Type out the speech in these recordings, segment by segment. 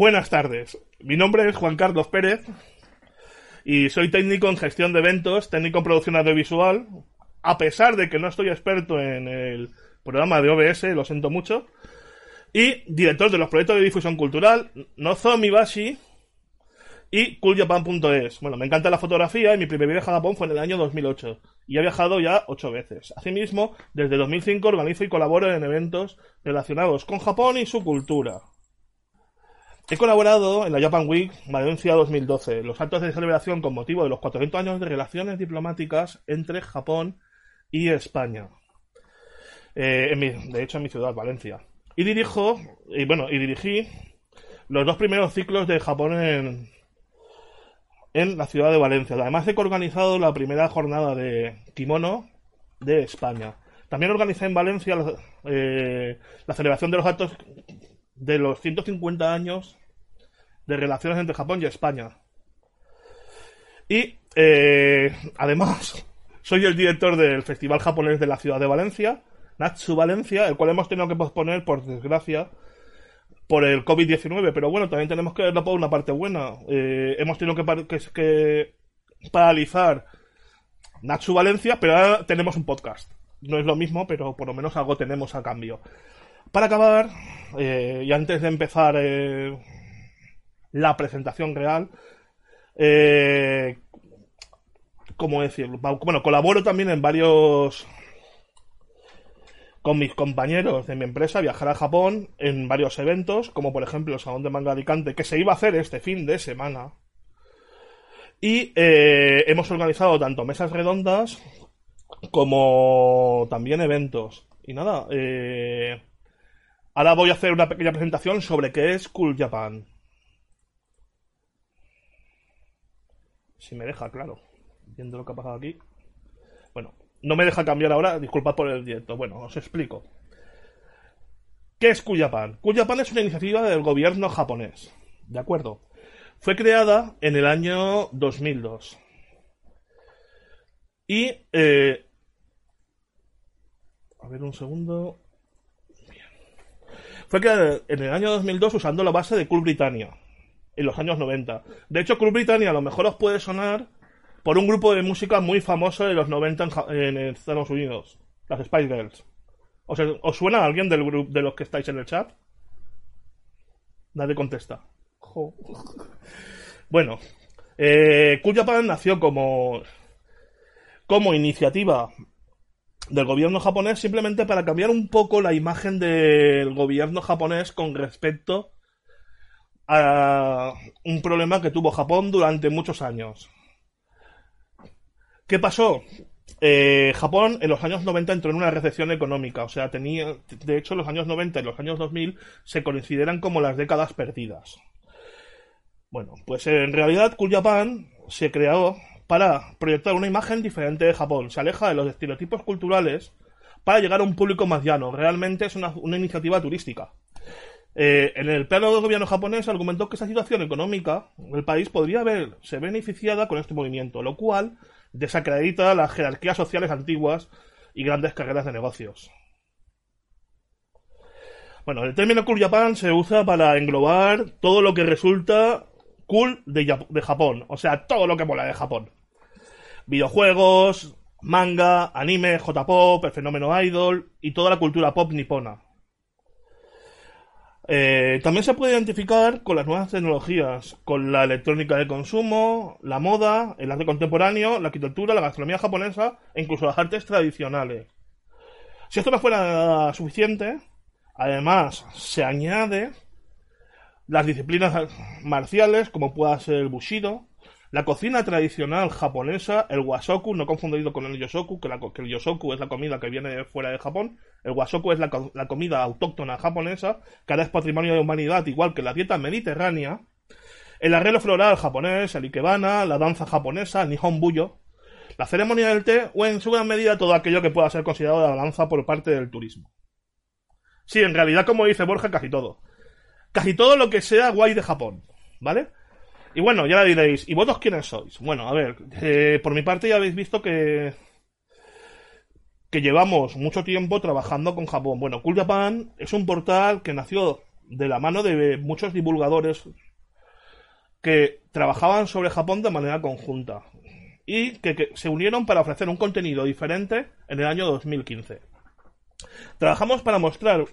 Buenas tardes. Mi nombre es Juan Carlos Pérez y soy técnico en gestión de eventos, técnico en producción audiovisual. A pesar de que no estoy experto en el programa de OBS, lo siento mucho. Y director de los proyectos de difusión cultural, Nozomi Bashi y cooljapan.es. Bueno, me encanta la fotografía y mi primer viaje a Japón fue en el año 2008 y he viajado ya ocho veces. Asimismo, desde 2005 organizo y colaboro en eventos relacionados con Japón y su cultura. He colaborado en la Japan Week Valencia 2012, los actos de celebración con motivo de los 400 años de relaciones diplomáticas entre Japón y España. Eh, de hecho, en mi ciudad, Valencia. Y dirijo, y bueno, y dirigí los dos primeros ciclos de Japón en, en la ciudad de Valencia. Además he organizado la primera jornada de kimono de España. También organizé en Valencia eh, la celebración de los actos de los 150 años de relaciones entre Japón y España. Y eh, además, soy el director del Festival Japonés de la ciudad de Valencia, Natsu Valencia, el cual hemos tenido que posponer, por desgracia, por el COVID-19. Pero bueno, también tenemos que verlo por una parte buena. Eh, hemos tenido que, que, paralizar Natsu Valencia, pero ahora tenemos un podcast. No es lo mismo, pero por lo menos algo tenemos a cambio. Para acabar, eh, y antes de empezar la presentación real. Eh, ¿Cómo decirlo? Bueno, colaboro también en varios. Con mis compañeros de mi empresa, viajar a Japón en varios eventos, como por ejemplo el Salón de Manga Alicante, que se iba a hacer este fin de semana. Y eh, hemos organizado tanto mesas redondas como también eventos. Y nada, eh, ahora voy a hacer una pequeña presentación sobre qué es Cool Japan. Si me deja, claro. Viendo lo que ha pasado aquí. Bueno, no me deja cambiar ahora, disculpad por el directo. Bueno, os explico. ¿Qué es Kuyapan? Kuyapan es una iniciativa del gobierno japonés. ¿De acuerdo? Fue creada en el año 2002. Y... Eh, a ver un segundo. Fue creada en el año 2002 usando la base de Cool Britannia en los años 90. De hecho, Club Britannia a lo mejor os puede sonar por un grupo de música muy famoso de los 90 en, Estados Unidos, las Spice Girls. ¿Os, suena alguien del grupo de los que estáis en el chat? Nadie contesta. Bueno, eh, Japan nació como, como iniciativa del gobierno japonés simplemente para cambiar un poco la imagen del gobierno japonés con respecto un problema que tuvo Japón durante muchos años. ¿Qué pasó? Eh, Japón en los años 90 entró en una recesión económica, o sea, tenía, de hecho, los años 90 y los años 2000 se consideran como las décadas perdidas. Bueno, pues en realidad Cool Japan se creó para proyectar una imagen diferente de Japón, se aleja de los estereotipos culturales para llegar a un público más llano. Realmente es una iniciativa turística. Eh, en el plano del gobierno japonés argumentó que esa situación económica del país podría verse beneficiada con este movimiento, lo cual desacredita las jerarquías sociales antiguas y grandes carreras de negocios. Bueno, el término Cool Japan se usa para englobar todo lo que resulta cool de, de Japón, o sea, todo lo que mola de Japón. Videojuegos, manga, anime, J-pop, el fenómeno idol y toda la cultura pop nipona. Eh, también se puede identificar con las nuevas tecnologías, con la electrónica de consumo, la moda, el arte contemporáneo, la arquitectura, la gastronomía japonesa e incluso las artes tradicionales. Si esto no fuera suficiente, además se añade las disciplinas marciales como pueda ser el bushido, la cocina tradicional japonesa, el wasoku, no confundido con el yosoku, que, el yosoku es la comida que viene de fuera de Japón, el wasoku es la, comida autóctona japonesa, que ahora es patrimonio de la humanidad, igual que la dieta mediterránea, el arreglo floral japonés, el ikebana, la danza japonesa, el nihon buyo, la ceremonia del té o en su gran medida todo aquello que pueda ser considerado la danza por parte del turismo. Sí, en realidad, como dice Borja, casi todo. Casi todo lo que sea guay de Japón, ¿vale? Y bueno, ya la diréis, ¿y vosotros quiénes sois? Bueno, a ver, eh, por mi parte ya habéis visto que que llevamos mucho tiempo trabajando con Japón. Bueno, Cool Japan es un portal que nació de la mano de muchos divulgadores que trabajaban sobre Japón de manera conjunta y que, se unieron para ofrecer un contenido diferente en el año 2015. Trabajamos para mostrar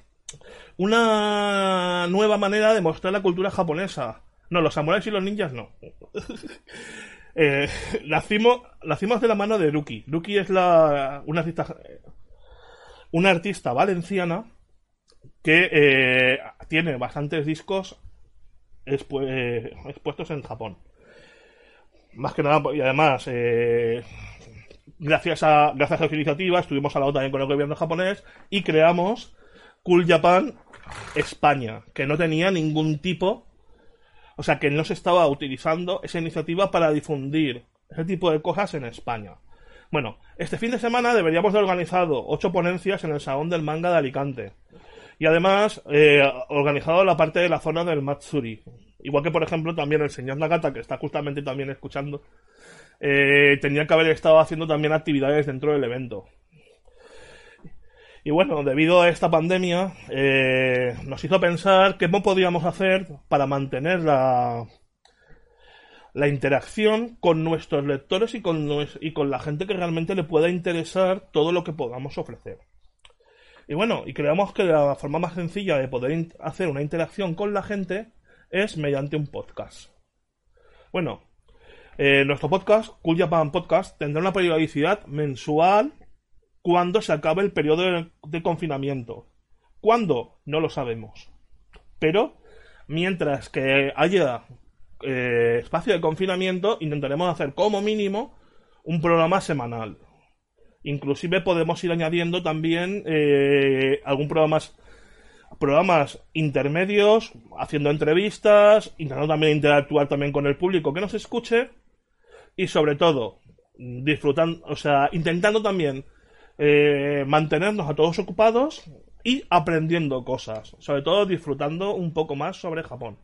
una nueva manera de mostrar la cultura japonesa. No, los samuráis y los ninjas no. eh, nacimos, nacimos de la mano de Ruki. Ruki es la, una, artista, una artista valenciana que eh, tiene bastantes discos expuestos en Japón. Más que nada, y además, eh, gracias, a, gracias a su iniciativa, estuvimos a la también con el gobierno japonés y creamos Cool Japan España, que no tenía ningún tipo, o sea, que no se estaba utilizando esa iniciativa para difundir ese tipo de cosas en España. Bueno, este fin de semana deberíamos de organizado ocho ponencias en el Salón del Manga de Alicante. Y además, eh, organizado la parte de la zona del Matsuri. Igual que, por ejemplo, también el señor Nagata, que está justamente también escuchando, eh, tenía que haber estado haciendo también actividades dentro del evento. Y bueno, debido a esta pandemia, eh, nos hizo pensar qué podíamos hacer para mantener la, la interacción con nuestros lectores y con, y con la gente que realmente le pueda interesar todo lo que podamos ofrecer. Y bueno, y creemos que la forma más sencilla de poder hacer una interacción con la gente es mediante un podcast. Bueno, eh, nuestro podcast, Cool Japan Podcast, tendrá una periodicidad mensual cuando se acabe el periodo de, confinamiento. ¿Cuándo? No lo sabemos. Pero, mientras que haya eh, espacio de confinamiento, intentaremos hacer como mínimo un programa semanal. Inclusive podemos ir añadiendo también eh, algún programa programas intermedios, haciendo entrevistas, intentando también interactuar también con el público que nos escuche y sobre todo disfrutando, o sea, intentando también eh, mantenernos a todos ocupados y aprendiendo cosas, sobre todo disfrutando un poco más sobre Japón.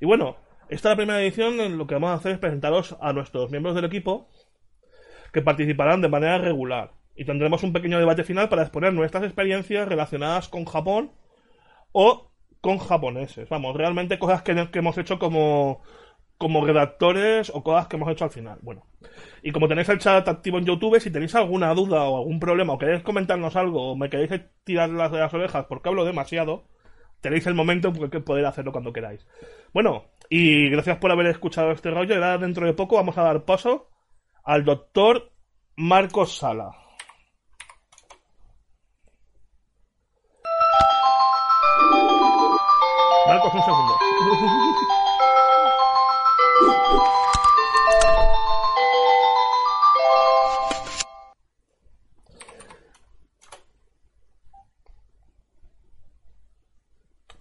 Y bueno, esta es la primera edición en lo que vamos a hacer es presentaros a nuestros miembros del equipo que participarán de manera regular y tendremos un pequeño debate final para exponer nuestras experiencias relacionadas con Japón o con japoneses. Vamos, realmente cosas que, hemos hecho como, como redactores o cosas que hemos hecho al final. Bueno, y como tenéis el chat activo en YouTube, si tenéis alguna duda o algún problema o queréis comentarnos algo o me queréis tirar las de las orejas porque hablo demasiado, tenéis el momento en poder hacerlo cuando queráis. Bueno, y gracias por haber escuchado este rollo. Y ahora dentro de poco vamos a dar paso al doctor Marcos Sala. Marcos, un segundo.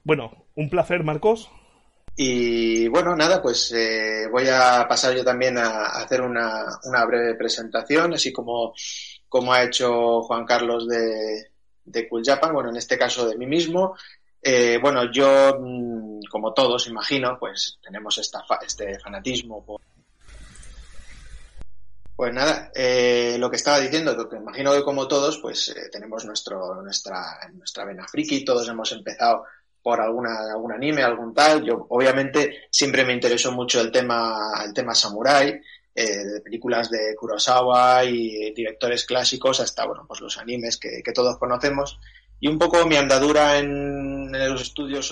Bueno, un placer, Marcos. Y bueno, nada, pues eh, voy a pasar yo también a, hacer una, breve presentación, así como, como ha hecho Juan Carlos de, de Cool Japan, bueno, en este caso de mí mismo. Eh, bueno, yo, mm, como todos, imagino, pues tenemos esta este fanatismo Pues nada, eh, lo que estaba diciendo, que imagino que como todos, pues eh, tenemos nuestro, nuestra, nuestra vena friki, todos hemos empezado por alguna, algún anime, algún tal. Yo, obviamente, siempre me interesó mucho el tema, el tema samurai, de películas de Kurosawa y directores clásicos hasta, bueno, pues los animes que todos conocemos. Y un poco mi andadura en, los estudios.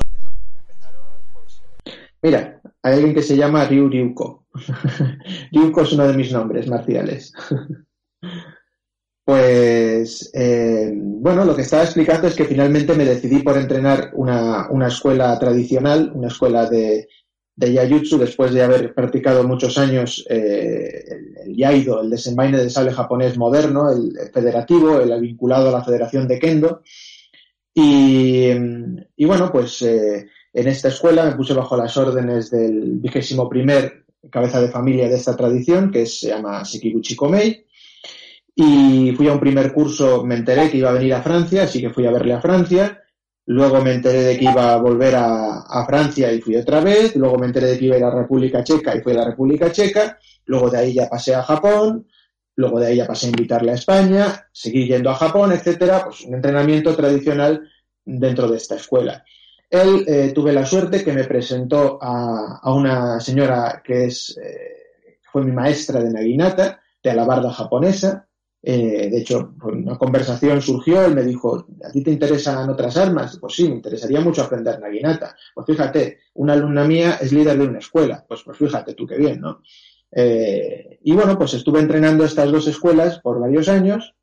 Mira, hay alguien que se llama Ryu Ryuko. Ryuko es uno de mis nombres marciales. pues, eh, bueno, lo que estaba explicando es que finalmente me decidí por entrenar una, una escuela tradicional, una escuela de, de Yayutsu después de haber practicado muchos años eh, el, el, Yaido, el desenvaine de sable japonés moderno, el, federativo, el vinculado a la Federación de Kendo. Y, bueno, pues eh, en esta escuela me puse bajo las órdenes del vigésimo primer cabeza de familia de esta tradición, que se llama Sekiguchi Komei. Y fui a un primer curso, me enteré que iba a venir a Francia, así que fui a verle a Francia. Luego me enteré de que iba a volver a, a, Francia y fui otra vez. Luego me enteré de que iba a ir a la República Checa y fui a la República Checa. Luego de ahí ya pasé a Japón. Luego de ahí ya pasé a invitarle a España, seguir yendo a Japón, etcétera, pues un entrenamiento tradicional dentro de esta escuela. él eh, tuve la suerte que me presentó a, a una señora que es, eh, fue mi maestra de Naginata, de alabarda japonesa. Eh, de hecho, una conversación surgió, él me dijo, ¿a ti te interesan otras armas? Pues sí, me interesaría mucho aprender Naginata. Pues fíjate, una alumna mía es líder de una escuela. Pues, pues fíjate tú qué bien, ¿no? Eh, y bueno, pues estuve entrenando estas dos escuelas por varios años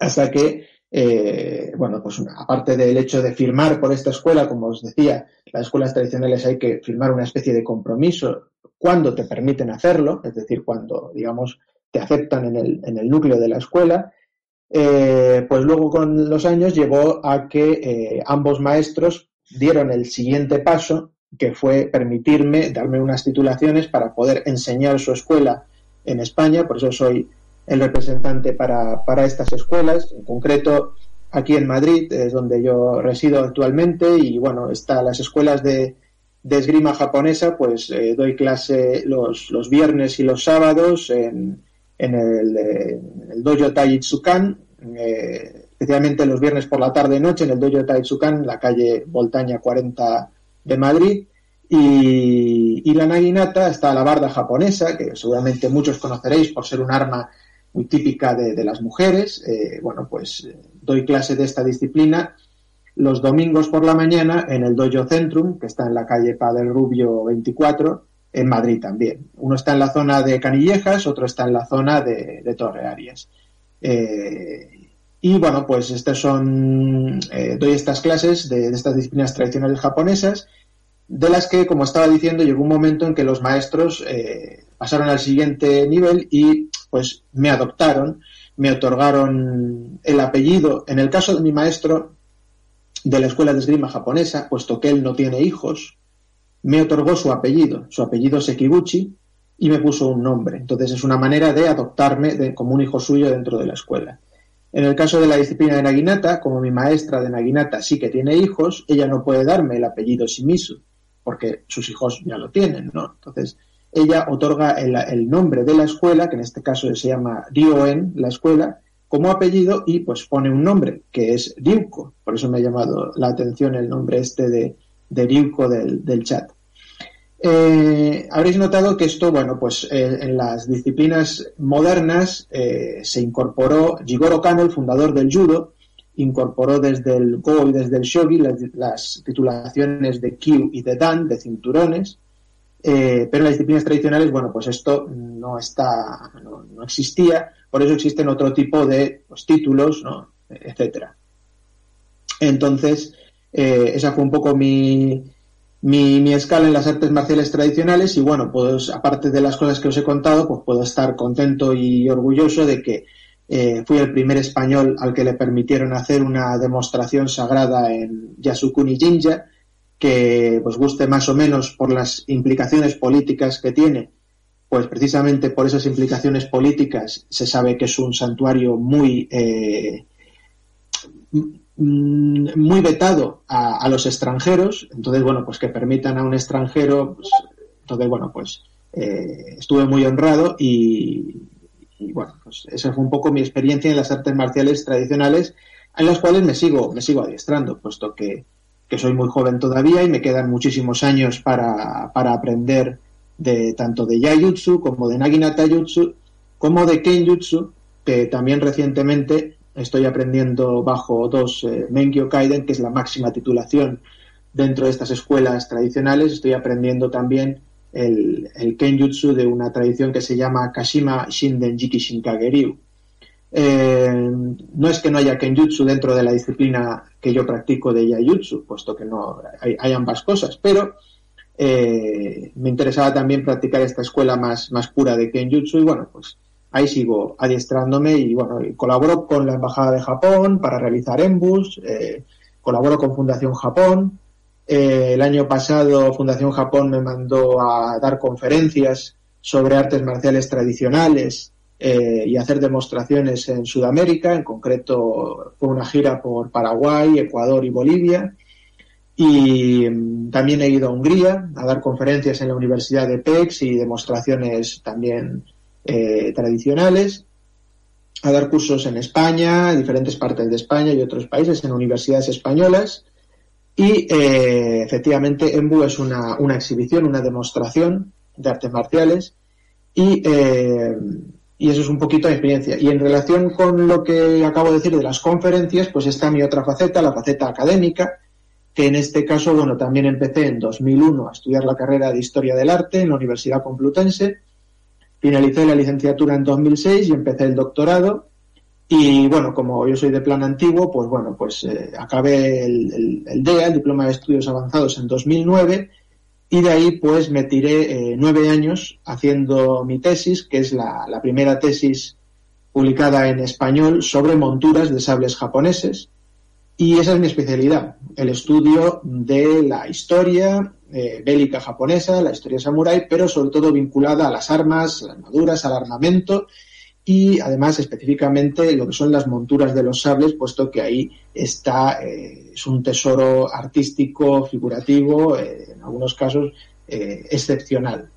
hasta que eh, bueno, pues aparte del hecho de firmar por esta escuela, como os decía, las escuelas tradicionales hay que firmar una especie de compromiso cuando te permiten hacerlo, es decir, cuando, digamos, te aceptan en el, en el núcleo de la escuela, eh, pues luego con los años llevó a que ambos maestros dieron el siguiente paso, que fue permitirme darme unas titulaciones para poder enseñar su escuela en España, por eso soy el representante para, para estas escuelas, en concreto aquí en Madrid, es donde yo resido actualmente, y bueno, está las escuelas de, de esgrima japonesa, pues eh, doy clase los, los, viernes y los sábados en, en el, dojo Taijitsukan, eh, especialmente los viernes por la tarde y noche en el dojo Taijitsukan, la calle Voltaña 40 de Madrid. Y, la naginata está la barda japonesa, que seguramente muchos conoceréis por ser un arma muy típica de, de las mujeres. Eh, bueno, pues eh, doy clase de esta disciplina los domingos por la mañana en el Dojo Centrum, que está en la calle Padre Rubio 24, en Madrid también. Uno está en la zona de Canillejas, otro está en la zona de, de Torre Arias. Eh, y bueno, pues estas son, eh, doy estas clases de, estas disciplinas tradicionales japonesas, de las que, como estaba diciendo, llegó un momento en que los maestros eh, pasaron al siguiente nivel y pues me adoptaron, me otorgaron el apellido. En el caso de mi maestro de la escuela de esgrima japonesa, puesto que él no tiene hijos, me otorgó su apellido, su apellido Sekiguchi, y me puso un nombre. Entonces es una manera de adoptarme como un hijo suyo dentro de la escuela. En el caso de la disciplina de Naginata, como mi maestra de Naginata sí que tiene hijos, ella no puede darme el apellido Shimizu, porque sus hijos ya lo tienen, ¿no? Entonces, ella otorga el, nombre de la escuela, que en este caso se llama Rioen, la escuela, como apellido y pues pone un nombre, que es Ryuko. Por eso me ha llamado la atención el nombre este de, de Ryuko del chat. Eh, habréis notado que esto, bueno, pues eh, en las disciplinas modernas eh, se incorporó Jigoro Kano, el fundador del judo, incorporó desde el Go y desde el Shogi las, titulaciones de Kyu y de Dan, de cinturones, pero en las disciplinas tradicionales, bueno, pues esto no está, no, no existía, por eso existen otro tipo de pues, títulos, ¿no? etcétera. Entonces, esa fue un poco mi, mi, mi, escala en las artes marciales tradicionales y bueno, pues aparte de las cosas que os he contado, pues puedo estar contento y orgulloso de que eh, fui el primer español al que le permitieron hacer una demostración sagrada en Yasukuni Jinja, que pues guste más o menos por las implicaciones políticas que tiene, pues precisamente por esas implicaciones políticas se sabe que es un santuario muy eh, muy vetado a, a, los extranjeros, entonces bueno, pues que permitan a un extranjero, pues, entonces bueno, pues eh, estuve muy honrado y, y, bueno, pues esa fue un poco mi experiencia en las artes marciales tradicionales, en las cuales me sigo, me sigo adiestrando, puesto que que soy muy joven todavía y me quedan muchísimos años para, para aprender de tanto de Yayutsu como de Naginata Jutsu como de Kenjutsu, que también recientemente estoy aprendiendo bajo dos eh, Menkyo Kaiden, que es la máxima titulación dentro de estas escuelas tradicionales. Estoy aprendiendo también el, Kenjutsu de una tradición que se llama Kashima Shinden Jiki Shinkageryu. Eh, no es que no haya Kenjutsu dentro de la disciplina que yo practico de Yayutsu, puesto que no hay, ambas cosas, pero eh, me interesaba también practicar esta escuela más pura de Kenjutsu y bueno, pues ahí sigo adiestrándome y bueno, colaboro con la Embajada de Japón para realizar embus, eh, colaboro con Fundación Japón. Eh, el año pasado Fundación Japón me mandó a dar conferencias sobre artes marciales tradicionales eh, y hacer demostraciones en Sudamérica, en concreto fue una gira por Paraguay, Ecuador y Bolivia. Y mm, también he ido a Hungría a dar conferencias en la Universidad de PEX y demostraciones también eh, tradicionales, a dar cursos en España, en diferentes partes de España y otros países, en universidades españolas. Y eh, efectivamente Embu es una, una, exhibición, una demostración de artes marciales y, eh, y eso es un poquito de experiencia. Y en relación con lo que acabo de decir de las conferencias, pues está mi otra faceta, la faceta académica, que en este caso, bueno, también empecé en 2001 a estudiar la carrera de Historia del Arte en la Universidad Complutense, finalicé la licenciatura en 2006 y empecé el doctorado y bueno, como yo soy de plan antiguo, pues bueno, pues eh, acabé el, DEA, el Diploma de Estudios Avanzados, en 2009 y de ahí pues me tiré eh, nueve años haciendo mi tesis, que es la, la, primera tesis publicada en español sobre monturas de sables japoneses. Y esa es mi especialidad, el estudio de la historia eh, bélica japonesa, la historia samurái, pero sobre todo vinculada a las armas, las armaduras, al armamento y además específicamente lo que son las monturas de los sables, puesto que ahí está, eh, es un tesoro artístico, figurativo, eh, en algunos casos excepcional.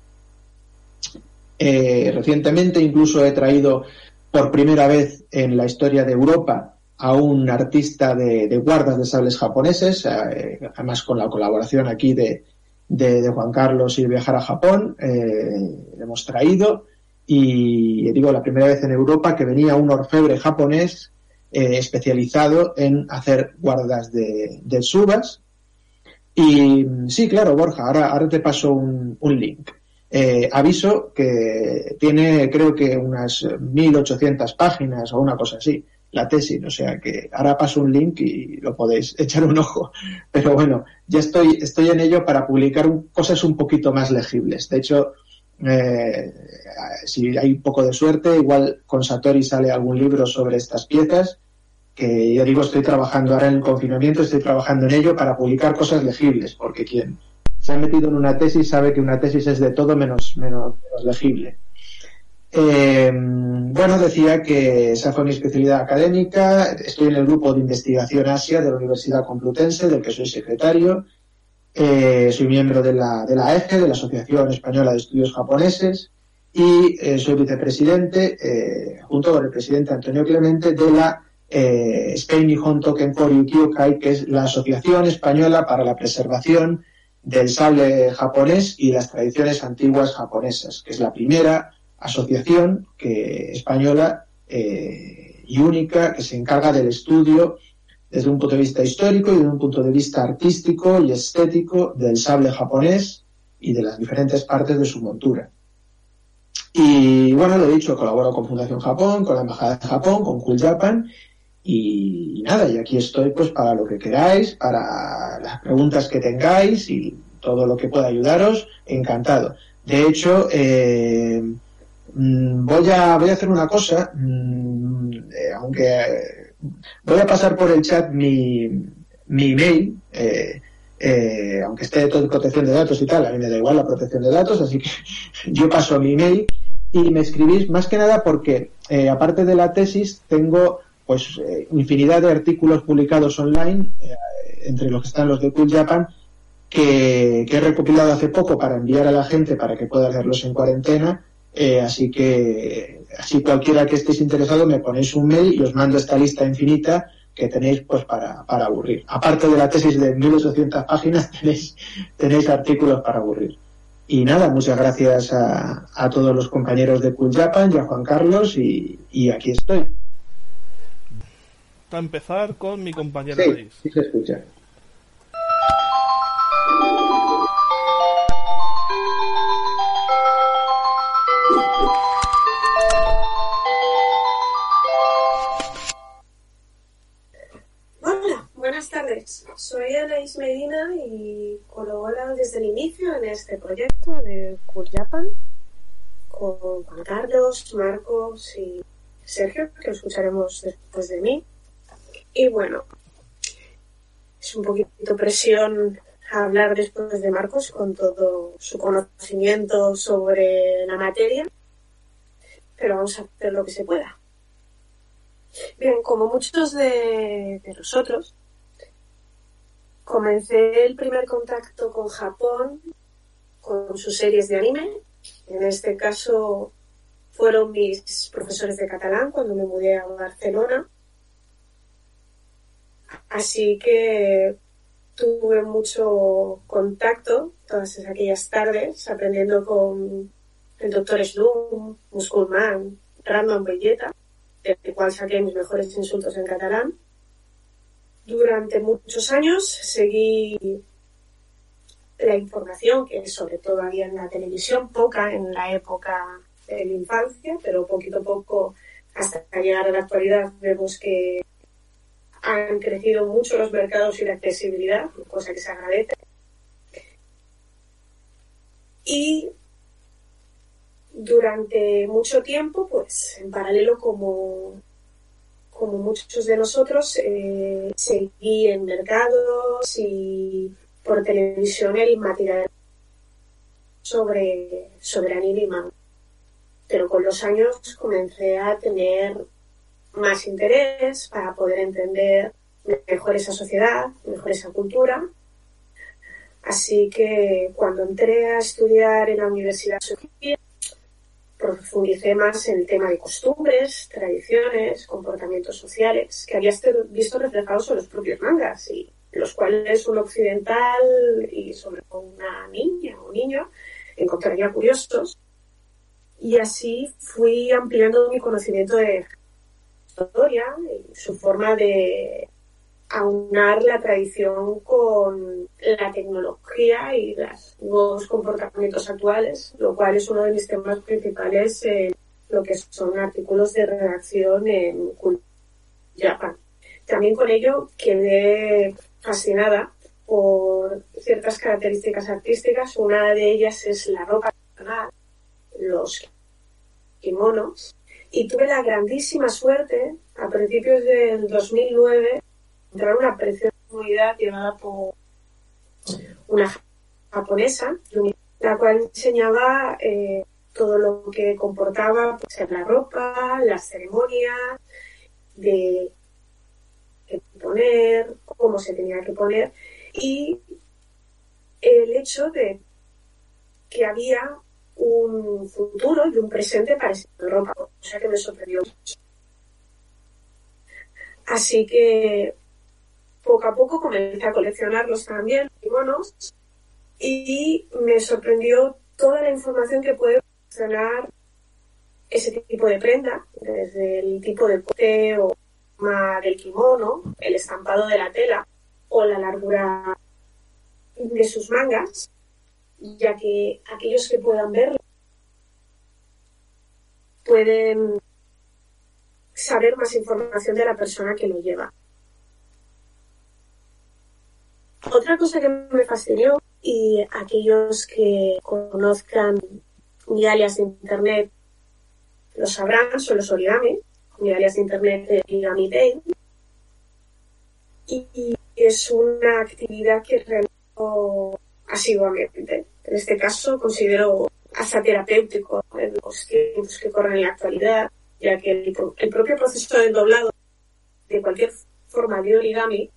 Recientemente incluso he traído por primera vez en la historia de Europa a un artista de, guardas de sables japoneses, además con la colaboración aquí de, de, Juan Carlos y viajar a Japón, eh, hemos traído y digo la primera vez en Europa que venía un orfebre japonés eh, especializado en hacer guardas de, de, subas y sí, claro, Borja, ahora, ahora te paso un, un link. Eh, aviso que tiene creo que unas 1800 páginas o una cosa así la tesis, o sea que ahora paso un link y lo podéis echar un ojo. Pero bueno, ya estoy, estoy en ello para publicar un, cosas un poquito más legibles. De hecho, eh, si hay un poco de suerte, igual con Satori sale algún libro sobre estas piezas, que yo digo, estoy trabajando ahora en el confinamiento, estoy trabajando en ello para publicar cosas legibles, porque quien se ha metido en una tesis sabe que una tesis es de todo menos, menos legible. Eh, bueno, decía que esa fue mi especialidad académica. Estoy en el grupo de investigación Asia de la Universidad Complutense, del que soy secretario. Eh, soy miembro de la, de la EGE, de la Asociación Española de Estudios Japoneses, y eh, soy vicepresidente, junto con el presidente Antonio Clemente, de la Spain Nihon Token Kyokai, que es la Asociación Española para la Preservación del Sable Japonés y las Tradiciones Antiguas Japonesas, que es la primera asociación que, española eh, y única que se encarga del estudio desde un punto de vista histórico y desde un punto de vista artístico y estético del sable japonés y de las diferentes partes de su montura. Y bueno, lo dicho, colaboro con Fundación Japón, con la Embajada de Japón, con Cool Japan y nada, y aquí estoy pues para lo que queráis, para las preguntas que tengáis y todo lo que pueda ayudaros, encantado. De hecho, eh, voy a, voy a hacer una cosa, mm, eh, aunque voy a pasar por el chat mi, mi email, eh, eh, aunque esté todo en protección de datos y tal, a mí me da igual la protección de datos, así que yo paso mi email y me escribís más que nada porque, aparte de la tesis, tengo pues infinidad de artículos publicados online, entre los que están los de Cool Japan, que, que he recopilado hace poco para enviar a la gente para que pueda leerlos en cuarentena eh, así que, así cualquiera que estéis interesado me ponéis un mail y os mando esta lista infinita que tenéis pues para, para aburrir. Aparte de la tesis de 1800 páginas, tenéis, tenéis artículos para aburrir. Y nada, muchas gracias a, a todos los compañeros de Cool Japan y a Juan Carlos y, y aquí estoy. Para empezar con mi compañera sí, sí se escucha. Soy Anaís Medina y colaboro desde el inicio en este proyecto de Cool Japan con Juan Carlos, Marcos y Sergio, que lo escucharemos después de mí. Y bueno, es un poquito presión hablar después de Marcos con todo su conocimiento sobre la materia, pero vamos a hacer lo que se pueda. Bien, como muchos de nosotros, comencé el primer contacto con Japón con sus series de anime. En este caso fueron mis profesores de catalán cuando me mudé a Barcelona. Así que tuve mucho contacto todas aquellas tardes aprendiendo con el doctor Slum, Musculman, Random Belleta, del cual saqué mis mejores insultos en catalán. Durante muchos años seguí la información que sobre todo había en la televisión, poca en la época de la infancia, pero poquito a poco hasta llegar a la actualidad vemos que han crecido mucho los mercados y la accesibilidad, cosa que se agradece. Y durante mucho tiempo, pues en paralelo como, como muchos de nosotros, eh, seguí en mercados y por televisión el material sobre, sobre anime y. Pero con los años comencé a tener más interés para poder entender mejor esa sociedad, mejor esa cultura. Así que cuando entré a estudiar en la Universidad Sofía, profundicé más en el tema de costumbres, tradiciones, comportamientos sociales, que había visto reflejados en los propios mangas y los cuales un occidental y sobre todo una niña o niño encontraría curiosos. Y así fui ampliando mi conocimiento de historia y su forma de aunar la tradición con la tecnología y los nuevos comportamientos actuales, lo cual es uno de mis temas principales en lo que son artículos de redacción en Japan. También con ello quedé fascinada por ciertas características artísticas. Una de ellas es la ropa los kimonos, y tuve la grandísima suerte, a principios del 2009, de entrar una preciosa comunidad llevada por una japonesa, la cual enseñaba eh, todo lo que comportaba pues, la ropa, las ceremonias, de poner, cómo se tenía que poner y el hecho de que había un futuro y un presente para esa ropa, o sea que me sorprendió mucho. Así que poco a poco comencé a coleccionarlos también, y me sorprendió toda la información que puede proporcionar ese tipo de prenda, desde el tipo de pote o del kimono, el estampado de la tela o la largura de sus mangas, ya que aquellos que puedan verlo pueden saber más información de la persona que lo lleva. Otra cosa que me fascinó y aquellos que conozcan mi alias de internet lo sabrán, son los origami, mi alias de internet de Origami Day. Y es una actividad que realizo asiduamente. En este caso considero hasta terapéutico en los tiempos que corren en la actualidad, ya que el, propio proceso del doblado de cualquier forma de origami.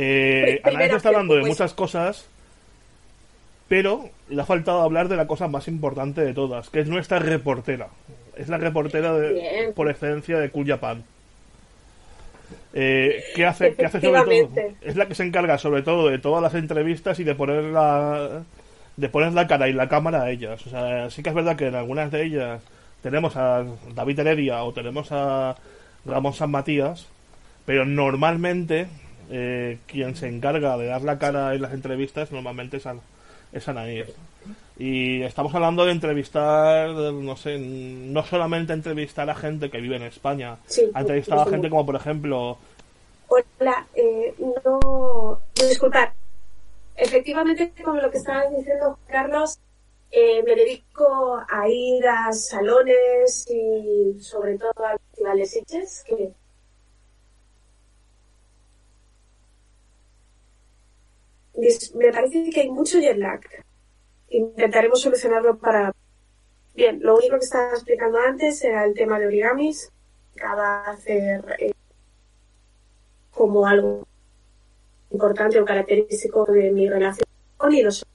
Eh, Ana está hablando de muchas cosas, pero le ha faltado hablar de la cosa más importante de todas, que es nuestra reportera. Es la reportera de, por excelencia de Cool Japan. Eh, ¿qué, hace, ¿Qué hace sobre todo? Es la que se encarga sobre todo de todas las entrevistas y de poner la, de poner la cara y la cámara a ellas. O sea, sí que es verdad que en algunas de ellas tenemos a David Heredia o tenemos a Ramón San Matías, pero normalmente eh, quien se encarga de dar la cara en las entrevistas normalmente es, es Anaís. Y estamos hablando de entrevistar, no sé, no solamente entrevistar a gente que vive en España, ha entrevistado a gente como por ejemplo... Hola, eh, no, disculpar, efectivamente, como lo que estabas diciendo, Carlos, eh, me dedico a ir a salones y sobre todo a festivales que me parece que hay mucho jet lag. Intentaremos solucionarlo para... Bien, lo único que estaba explicando antes era el tema de origamis. De hacer eh, como algo importante o característico de mi relación con y los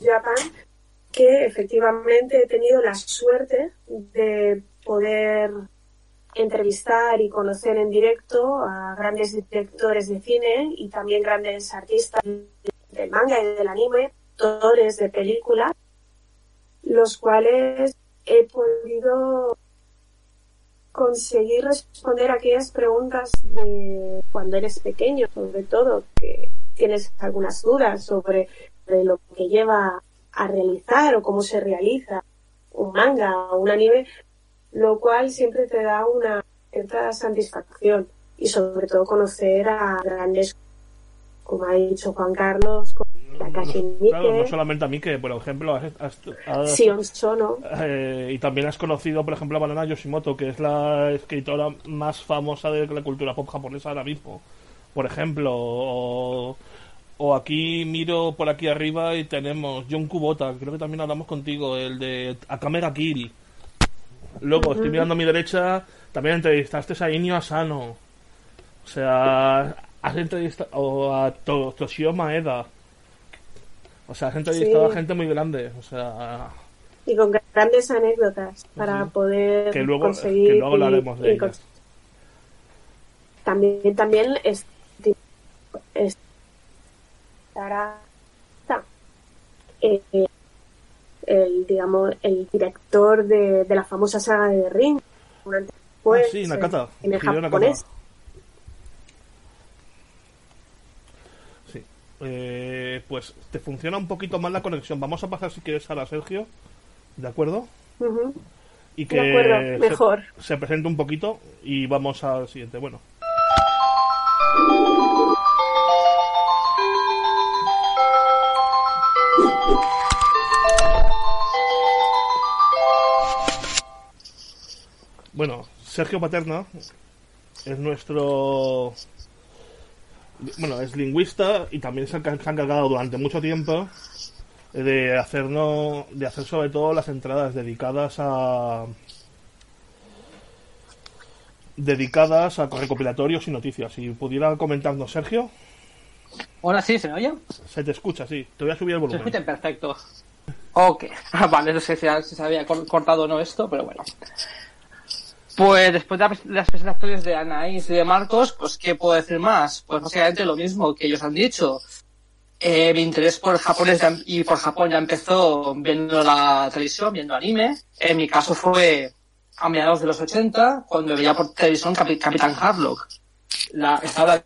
Japan, que efectivamente he tenido la suerte de poder entrevistar y conocer en directo a grandes directores de cine y también grandes artistas del manga y del anime, autores de películas, los cuales he podido conseguir responder aquellas preguntas de cuando eres pequeño, sobre todo, que tienes algunas dudas sobre lo que lleva a realizar o cómo se realiza un manga o un anime, lo cual siempre te da una cierta satisfacción y sobre todo conocer a grandes, como ha dicho Juan Carlos, Miike, Claro, no solamente a mí, que por ejemplo has, has- has- Sion Sono, eh, y también has conocido, por ejemplo, a Banana Yoshimoto, que es la escritora más famosa de la cultura pop japonesa ahora mismo. Por ejemplo, o, o aquí miro por aquí arriba y tenemos John Kubota, creo que también hablamos contigo, el de Akame ga Kill. Luego, estoy mirando a mi derecha, también entrevistaste a Inio Asano. O sea, has entrevistado o a To- Toshio Maeda. O sea, has entrevistado Sí. a gente muy grande. O sea, y con grandes anécdotas para poder que luego, conseguir que luego hablaremos de ellas. también también es, estará está, eh, el digamos el director de, de la famosa saga de Ring después, Ah, sí, Nakata. en el Hideo Nakata. japonés Sí. Eh, pues te funciona un poquito mal la conexión. Vamos a pasar si quieres a Sergio. ¿De acuerdo? Y que De acuerdo, se- mejor. Se, presente un poquito y vamos al siguiente. Bueno. Bueno, Sergio Paterna es nuestro bueno, es lingüista y también se ha se encargado durante mucho tiempo de hacernos, de hacer sobre todo las entradas dedicadas a dedicadas a recopilatorios y noticias. Si pudiera comentarnos, Sergio, Ahora sí, ¿se me oye? se te escucha, sí. Te voy a subir el Se volumen. escucha perfecto. Ok. Ah, vale, no sé si se, se había cor- cortado o no esto, pero bueno. Pues después de las presentaciones de Anaís y de Marcos, pues ¿qué puedo decir más? Pues básicamente lo mismo que ellos han dicho. Eh, mi interés por ya- y por Japón ya empezó viendo la televisión, viendo anime. En mi caso fue a mediados de los 80, cuando veía por televisión Capi- Capitán Harlock. La, esta obra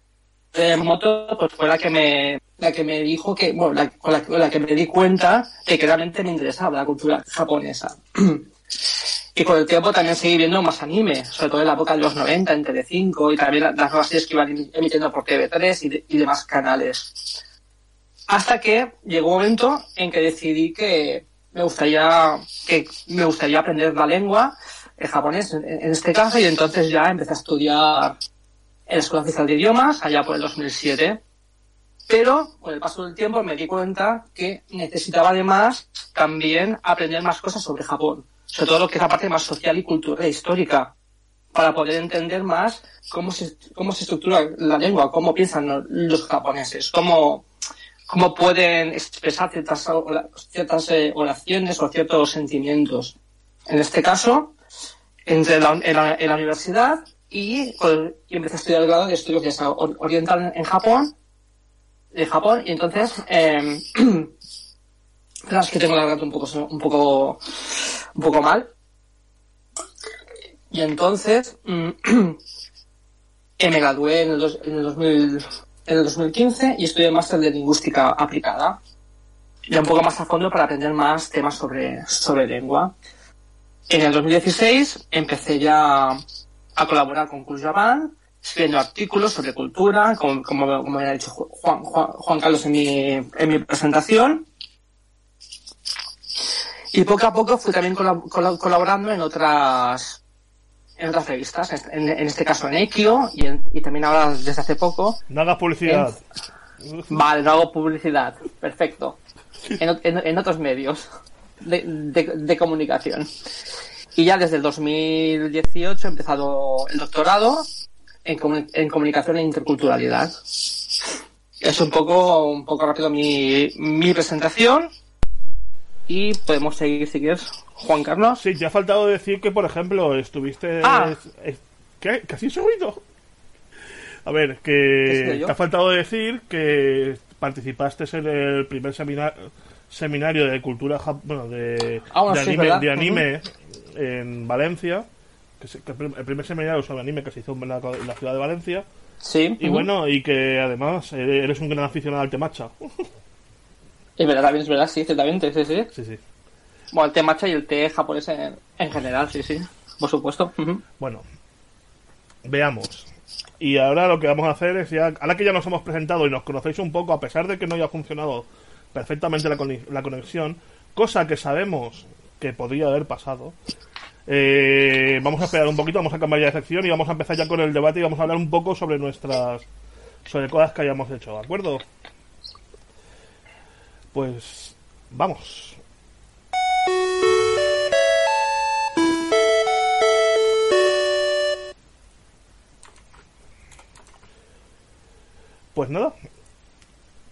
de moto pues fue la que me la que me dijo que bueno la, la, que me di cuenta que realmente me interesaba la cultura japonesa y con el tiempo también seguí viendo más anime sobre todo en la época de los 90 en Telecinco y también las nuevas series que iban emi- emitiendo por TV3 y, y demás canales hasta que llegó un momento en que decidí que me gustaría que me gustaría aprender la lengua el japonés en este caso y entonces ya empecé a estudiar en la Escuela Oficial de Idiomas, allá por el 2007. Pero con el paso del tiempo me di cuenta que necesitaba además también aprender más cosas sobre Japón, sobre todo lo que es la parte más social y cultural e histórica, para poder entender más cómo se, cómo se estructura la lengua, cómo piensan lo- los japoneses, cómo, cómo pueden expresar ciertas, ciertas eh, oraciones o ciertos sentimientos. En este caso, entré en la, en la- universidad y, pues, empecé a estudiar el grado de estudios oriental en Japón, de Japón, y entonces, eh, es que tengo la garganta un poco, un poco, un poco mal. Y entonces, mm, me gradué en el, dos- en el 2000 en el 2015 y estudié máster de lingüística aplicada. Ya un poco más a fondo para aprender más temas sobre, sobre lengua. En el 2016 empecé ya a colaborar con Japan, escribiendo artículos sobre cultura, como, como, como había dicho Juan, Juan, Juan Carlos en mi, en mi presentación. Y poco a poco fui también colab- colab- colaborando en otras en otras revistas, en, en este caso en Eikio y, en- y también ahora desde hace poco No hagas publicidad. Vale, no hago publicidad. Perfecto. En, en- otros medios de, de- de comunicación. Y ya desde el 2018 he empezado el doctorado en, en comunicación e interculturalidad. Es un poco, un poco rápido mi, mi presentación. Y podemos seguir si quieres, Juan Carlos. Sí, te ha faltado decir que, por ejemplo, estuviste. Ah. ¿Qué? ¿Casi se oído? A ver, ¿Qué que te ha faltado decir que participaste en el primer semina- seminario de cultura jap- bueno, de, Ah, bueno, de sí, anime, de anime en Valencia, que, se- que el prim- el primer seminario sobre anime que se hizo en la, en la ciudad de Valencia. Sí. Y bueno, y que además eres un gran aficionado al temacha. Es verdad, también es verdad, sí, ciertamente, sí, sí. Sí, sí. Bueno, el té matcha y el té japonés en, en general, sí, sí. Por supuesto. Bueno, veamos. Y ahora lo que vamos a hacer es ya, ahora que ya nos hemos presentado y nos conocéis un poco, a pesar de que no haya funcionado perfectamente la, la conexión, cosa que sabemos que podría haber pasado, eh, vamos a esperar un poquito, vamos a cambiar ya de sección y vamos a empezar ya con el debate y vamos a hablar un poco sobre nuestras, sobre cosas que hayamos hecho, ¿de acuerdo? Pues vamos. Pues nada,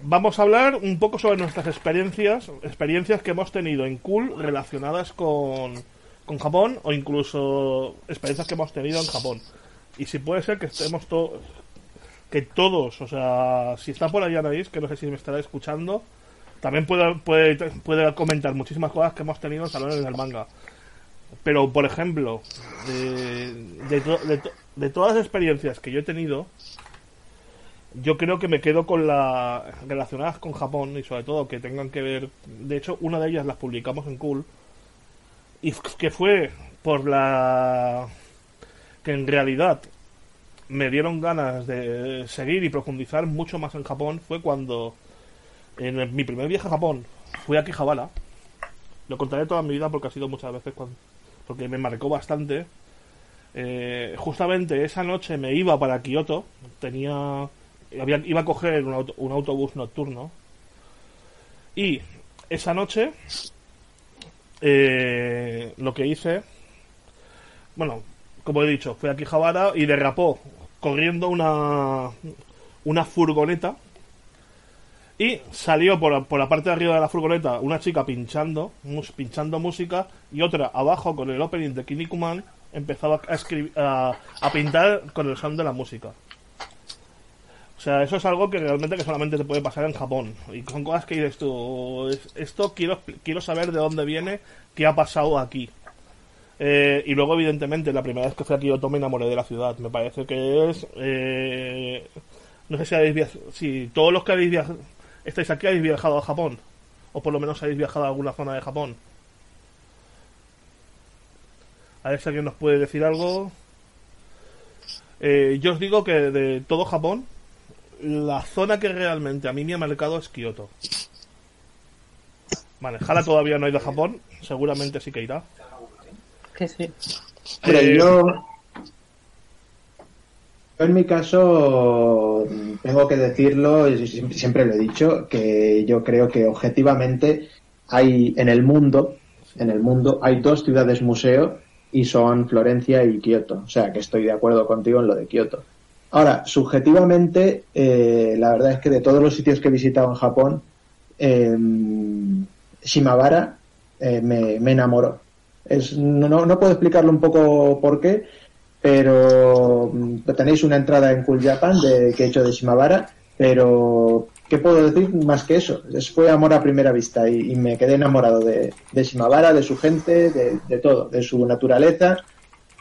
vamos a hablar un poco sobre nuestras experiencias, experiencias que hemos tenido en Cool relacionadas con, con Japón o incluso experiencias que hemos tenido en Japón. Y si puede ser que estemos todos, que todos, o sea, si está por ahí Anaís, que no sé si me estará escuchando, también puede, puede, puede comentar muchísimas cosas que hemos tenido en salones del manga. Pero, por ejemplo, de, de, de to- de todas las experiencias que yo he tenido, yo creo que me quedo con las relacionadas con Japón y sobre todo que tengan que ver. De hecho, una de ellas las publicamos en Cool y que fue por la que en realidad me dieron ganas de seguir y profundizar mucho más en Japón fue cuando en mi primer viaje a Japón fui a Kijabara. Lo contaré toda mi vida porque ha sido muchas veces cuando, porque me marcó bastante. Eh, justamente esa noche me iba para Kioto, tenía había- iba a coger un, auto- un autobús nocturno y esa noche eh, lo que hice bueno como he dicho fui a Kijabara y derrapó corriendo una una furgoneta y salió por, por la parte de arriba de la furgoneta una chica pinchando pinchando música y otra abajo con el opening de Kinnikuman empezaba a, escribir, a, a pintar con el sound de la música o sea, eso es algo que realmente que solamente te puede pasar en Japón. Y son cosas que dices tú, "Es- esto quiero, quiero saber de dónde viene, qué ha pasado aquí. Eh, y luego, evidentemente, la primera vez que fui a Kyoto me enamoré de la ciudad. Me parece que es... eh, no sé si habéis viajado... Si todos los que habéis viajado... Estáis aquí habéis viajado a Japón. O por lo menos habéis viajado a alguna zona de Japón. A ver si alguien nos puede decir algo. Eh, yo os digo que de todo Japón, la zona que realmente a mí me ha marcado es Kioto. Vale, Jala todavía no ha ido a Japón, seguramente sí que irá. Sí, sí. Hombre, Eh, yo, yo en mi caso tengo que decirlo, y sie- siempre lo he dicho, que yo creo que objetivamente hay en el mundo, en el mundo hay dos ciudades museo y son Florencia y Kioto. O sea que estoy de acuerdo contigo en lo de Kioto. Ahora, subjetivamente, eh, la verdad es que de todos los sitios que he visitado en Japón, eh, Shimabara eh, me, me enamoró. Es, no- no puedo explicarlo un poco por qué, pero mm, tenéis una entrada en Cool Japan de, que he hecho de Shimabara, pero ¿qué puedo decir más que eso? Es, fue amor a primera vista y, me quedé enamorado de, de Shimabara, de su gente, de, todo, de su naturaleza,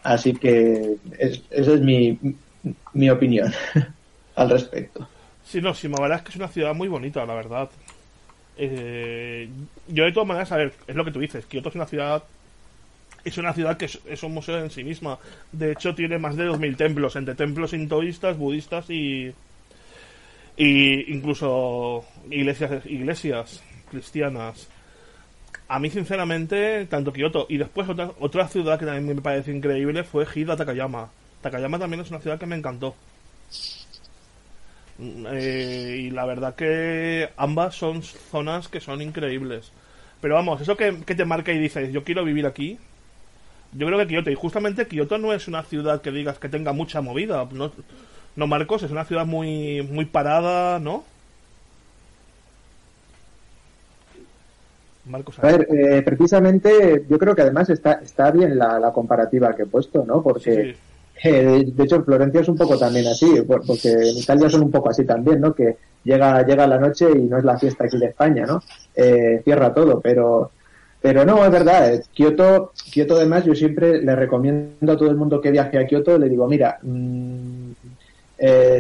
así que es- esa es mi, mi opinión al respecto. Sí, no, Shimabara es que es una ciudad muy bonita, la verdad. Eh, yo de todas maneras, a ver, es lo que tú dices, Kioto es una ciudad es una ciudad que es, es un museo en sí misma. De hecho, tiene más de 2.000 templos, entre templos sintoístas, budistas y, y incluso iglesias, iglesias cristianas. A mí, sinceramente, tanto Kioto y después otra, otra ciudad que también me parece increíble fue Hida Takayama. Takayama también es una ciudad que me encantó. Mm, eh, y la verdad que ambas son zonas que son increíbles. Pero vamos, eso que, que te marca y dices, yo quiero vivir aquí. Yo creo que Kioto, y justamente Kioto no es una ciudad que digas que tenga mucha movida. No, no Marcos, es una ciudad muy, muy parada, ¿no? Marcos, A ver, eh, precisamente yo creo que además está, está bien la, la comparativa que he puesto, ¿no? Porque sí, Eh, de hecho, en Florencia es un poco también así, porque en Italia son un poco así también, ¿no? Que llega, llega la noche y no es la fiesta aquí de España, ¿no? Eh, cierra todo, pero, pero no, es verdad. Eh, Kioto, Kioto además, yo siempre le recomiendo a todo el mundo que viaje a Kioto, le digo, mira, mmm,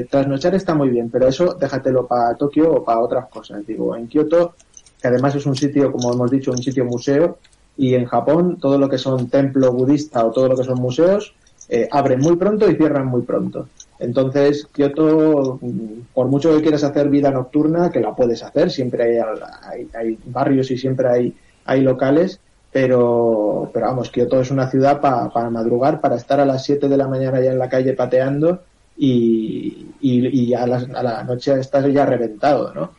trasnochar está muy bien, pero eso déjatelo para Tokio o para otras cosas. Digo, en Kioto, que además es un sitio, como hemos dicho, un sitio museo, y en Japón todo lo que son templo budista o todo lo que son museos, eh, abren muy pronto y cierran muy pronto. Entonces, Kioto, mm, por mucho que quieras hacer vida nocturna, que la puedes hacer, siempre hay, hay, barrios y siempre hay, hay locales, pero, pero vamos, Kioto es una ciudad para madrugar, para estar a las 7 de la mañana ya en la calle pateando y, y, a, la, noche estás ya reventado, ¿no?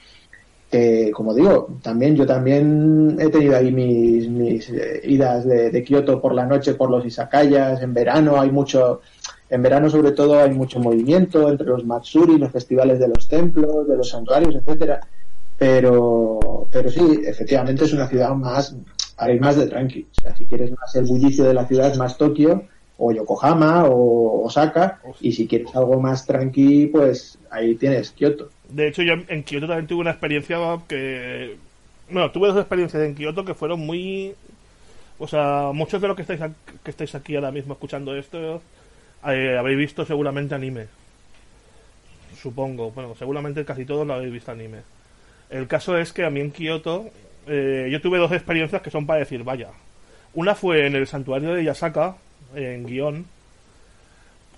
como digo, también yo también he tenido ahí mis, mis eh, idas de, de, Kioto por la noche por los izakayas, en verano hay mucho, en verano sobre todo hay mucho movimiento entre los matsuri, los festivales de los templos, de los santuarios, etcétera, pero, pero sí, efectivamente es una ciudad más, hay más de tranqui, o sea, si quieres más el bullicio de la ciudad, más Tokio, o Yokohama, o Osaka, y si quieres algo más tranqui, pues ahí tienes Kioto. De hecho, yo en Kioto también tuve una experiencia que. Bueno, tuve dos experiencias en Kioto que fueron muy. O sea, muchos de los que estáis, que estáis aquí ahora mismo escuchando esto eh, habéis visto seguramente anime. Supongo. Bueno, seguramente casi todos lo habéis visto anime. El caso es que a mí en Kioto eh, yo tuve dos experiencias que son para decir, vaya. Una fue en el santuario de Yasaka, en guion.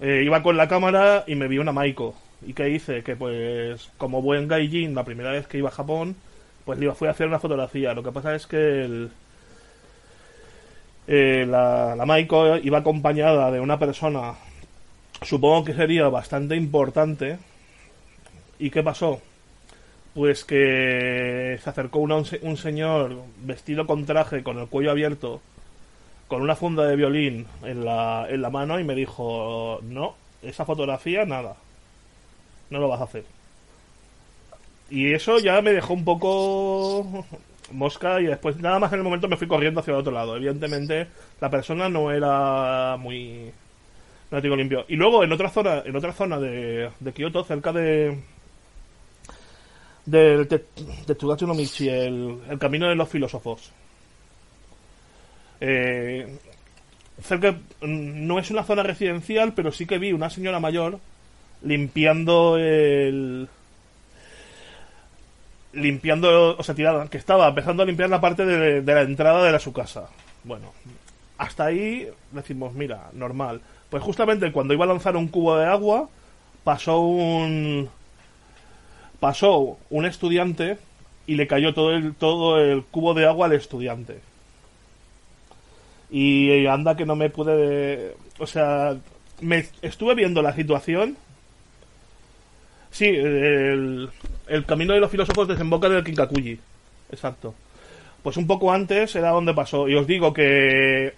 Eh, iba con la cámara y me vi una Maiko. ¿Y qué hice? Que pues como buen gaijin, la primera vez que iba a Japón, pues le fui a hacer una fotografía. Lo que pasa es que el, eh, la, la Maiko iba acompañada de una persona, supongo que sería bastante importante. ¿Y qué pasó? Pues que se acercó un, un señor vestido con traje, con el cuello abierto, con una funda de violín en la, en la mano y me dijo, no, esa fotografía nada no lo vas a hacer. Y eso ya me dejó un poco mosca y después nada más en el momento me fui corriendo hacia el otro lado. Evidentemente la persona no era muy no digo limpio. Y luego en otra zona, en otra zona de, de Kioto, cerca de del de, de no Michi, el, el camino de los filósofos. Eh, cerca no es una zona residencial, pero sí que vi una señora mayor limpiando el limpiando, o sea, tirada, que estaba empezando a limpiar la parte de, la entrada de la, su casa. Bueno, hasta ahí decimos, mira, normal. Pues justamente cuando iba a lanzar un cubo de agua, pasó un pasó un estudiante y le cayó todo el todo el cubo de agua al estudiante. Y anda que no me pude, o sea, me estuve viendo la situación Sí, el, camino de los filósofos desemboca en el Kinkakuji. Exacto. Pues un poco antes era donde pasó. Y os digo que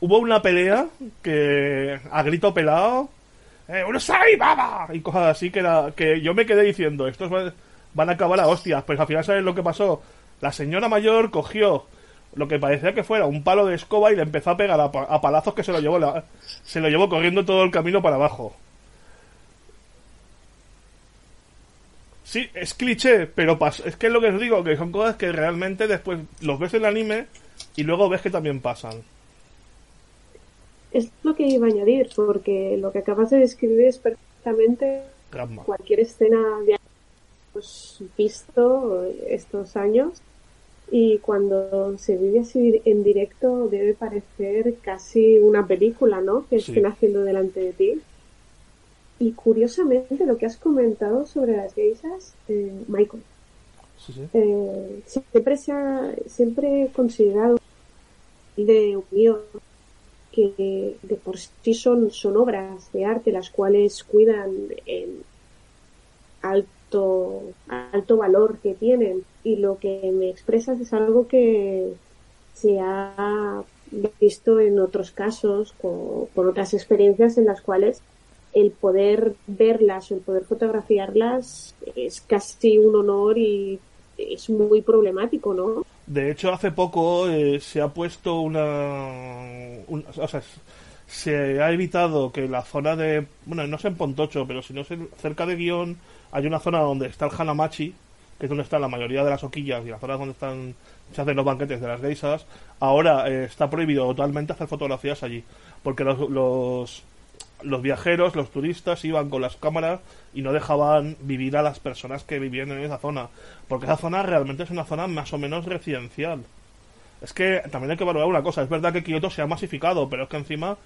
hubo una pelea que a grito pelado. Eh, ¡Urusai, baba! Y cosas así que, que yo me quedé diciendo, estos van, a acabar a hostias. Pues al final, ¿sabes lo que pasó? La señora mayor cogió lo que parecía que fuera un palo de escoba y le empezó a pegar a, palazos que se lo llevó se lo llevó corriendo todo el camino para abajo. Sí, es cliché, pero es que es lo que os digo, que son cosas que realmente después los ves en el anime y luego ves que también pasan. Es lo que iba a añadir, porque lo que acabas de describir es perfectamente cualquier escena de hemos visto estos años y cuando se vive así en directo debe parecer casi una película, ¿no? Que estén haciendo delante de ti. Y curiosamente lo que has comentado sobre las geishas, eh, Michael, eh, siempre se ha, siempre he considerado de unión que de por sí son, son obras de arte las cuales cuidan el alto, alto valor que tienen y lo que me expresas es algo que se ha visto en otros casos con, con otras experiencias en las cuales el poder verlas o el poder fotografiarlas es casi un honor y es muy problemático, ¿no? De hecho, hace poco eh, se ha puesto una, o sea, se ha evitado que la zona de. Bueno, no sé en Pontocho, pero si no sé, cerca de Guión hay una zona donde está el Hanamachi, que es donde están la mayoría de las hoquillas y las zonas donde están se hacen los banquetes de las geisas. Ahora eh, está prohibido totalmente hacer fotografías allí, porque los, los, los viajeros, los turistas iban con las cámaras y no dejaban vivir a las personas que vivían en esa zona, porque esa zona realmente es una zona más o menos residencial. Es que también hay que valorar una cosa, es verdad que Kioto se ha masificado, pero es que encima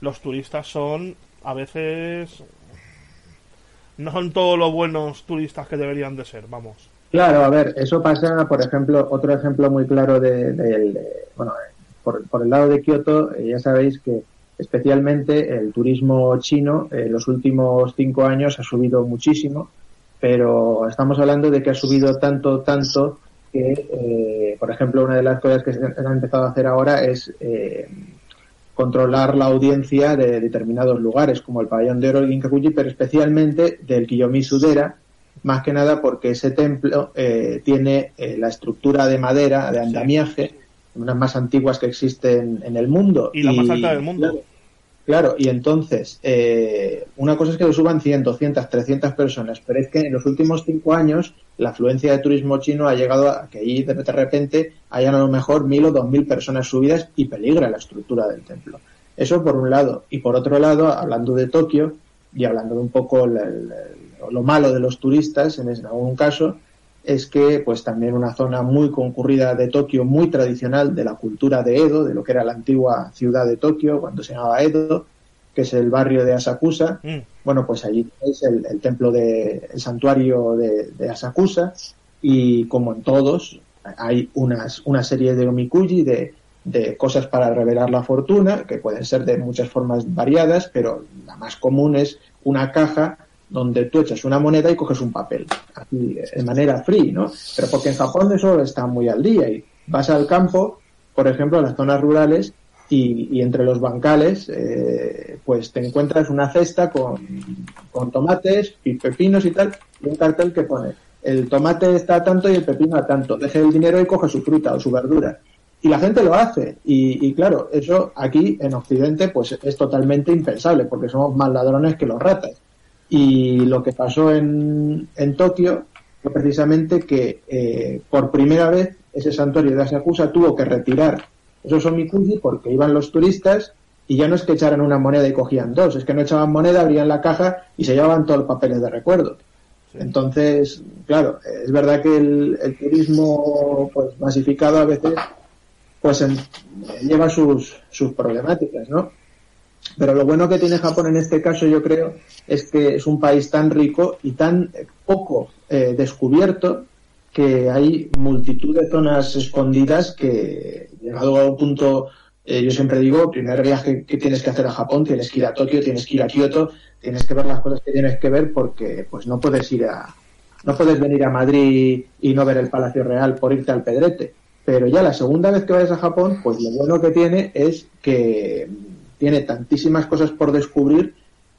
los turistas son a veces no son todos los buenos turistas que deberían de ser, vamos. Claro, a ver, eso pasa, por ejemplo, otro ejemplo muy claro de, bueno, por, por, el lado de Kioto, eh, ya sabéis que especialmente el turismo chino en eh, los últimos cinco años ha subido muchísimo, pero estamos hablando de que ha subido tanto, tanto que, eh, por ejemplo, una de las cosas que se han empezado a hacer ahora es eh, controlar la audiencia de determinados lugares, como el pabellón de oro del Ginkakuji, pero especialmente del Kiyomi Sudera, más que nada porque ese templo eh, tiene eh, la estructura de madera, de andamiaje, unas más antiguas que existen en el mundo. Y la más alta del mundo. Claro, y entonces, eh, una cosa es que lo suban 100, 200, 300 personas, pero es que en los últimos cinco años la afluencia de turismo chino ha llegado a que ahí de repente hayan a lo mejor mil o dos mil personas subidas y peligra la estructura del templo. Eso por un lado. Y por otro lado, hablando de Tokio y hablando de un poco lo malo de los turistas, en algún caso, es que pues también una zona muy concurrida de Tokio, muy tradicional de la cultura de Edo, de lo que era la antigua ciudad de Tokio cuando se llamaba Edo, que es el barrio de Asakusa. Mm. Bueno, pues allí tenéis el, templo de, el santuario de, Asakusa y como en todos hay unas, una serie de omikuji, de, de cosas para revelar la fortuna, que pueden ser de muchas formas variadas, pero la más común es una caja donde tú echas una moneda y coges un papel, así de manera free, ¿no? Pero porque en Japón eso está muy al día y vas al campo, por ejemplo, a las zonas rurales y, entre los bancales, eh, pues te encuentras una cesta con, tomates y pepinos y tal, y un cartel que pone el tomate está a tanto y el pepino a tanto, deje el dinero y coge su fruta o su verdura. Y la gente lo hace. Y, y, claro, eso aquí en Occidente pues es totalmente impensable, porque somos más ladrones que los ratas. Y lo que pasó en, en Tokio fue precisamente que eh, por primera vez ese santuario de Asakusa tuvo que retirar esos omikuji porque iban los turistas y ya no es que echaran una moneda y cogían dos, es que no echaban moneda, abrían la caja y se llevaban todos los papeles de recuerdo. Entonces, claro, es verdad que el, el turismo pues masificado a veces pues lleva sus, sus problemáticas, ¿no? Pero lo bueno que tiene Japón en este caso, yo creo, es que es un país tan rico y tan poco eh, descubierto que hay multitud de zonas escondidas que, llegado a un punto, eh, yo siempre digo, primer viaje que tienes que hacer a Japón, tienes que ir a Tokio, tienes que ir a Kioto, tienes que ver las cosas que tienes que ver porque pues no puedes ir a, no puedes venir a Madrid y no ver el Palacio Real por irte al Pedrete. Pero ya la segunda vez que vayas a Japón, pues lo bueno que tiene es que tiene tantísimas cosas por descubrir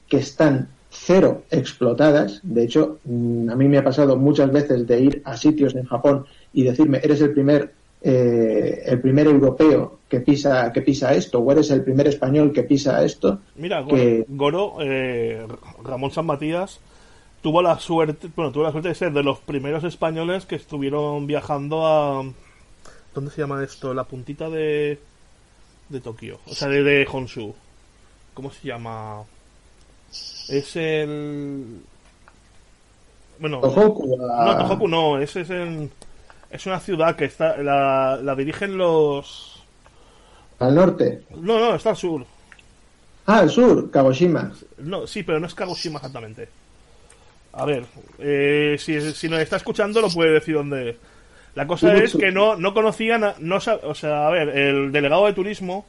que están cero explotadas. De hecho, mm, a mí me ha pasado muchas veces de ir a sitios en Japón y decirme, eres el primer eh, el primer europeo que pisa que pisa esto o eres el primer español que pisa esto. Mira, Goro, eh, Ramón San Matías tuvo la suerte, bueno, tuvo la suerte de ser de los primeros españoles que estuvieron viajando a ¿dónde se llama esto? La puntita de de Tokio, o sea, de, de Honshu. ¿Cómo se llama? Es el. Bueno, Tohoku, no, Tohoku no, ese es el... Es una ciudad que está. La, la dirigen los. ¿Al norte? No, no, está al sur. Ah, al sur, Kagoshima. No, sí, pero no es Kagoshima exactamente. A ver, eh, si, si nos está escuchando, lo puede decir dónde es. La cosa es que no, no conocían, no, o sea, a ver, el delegado de turismo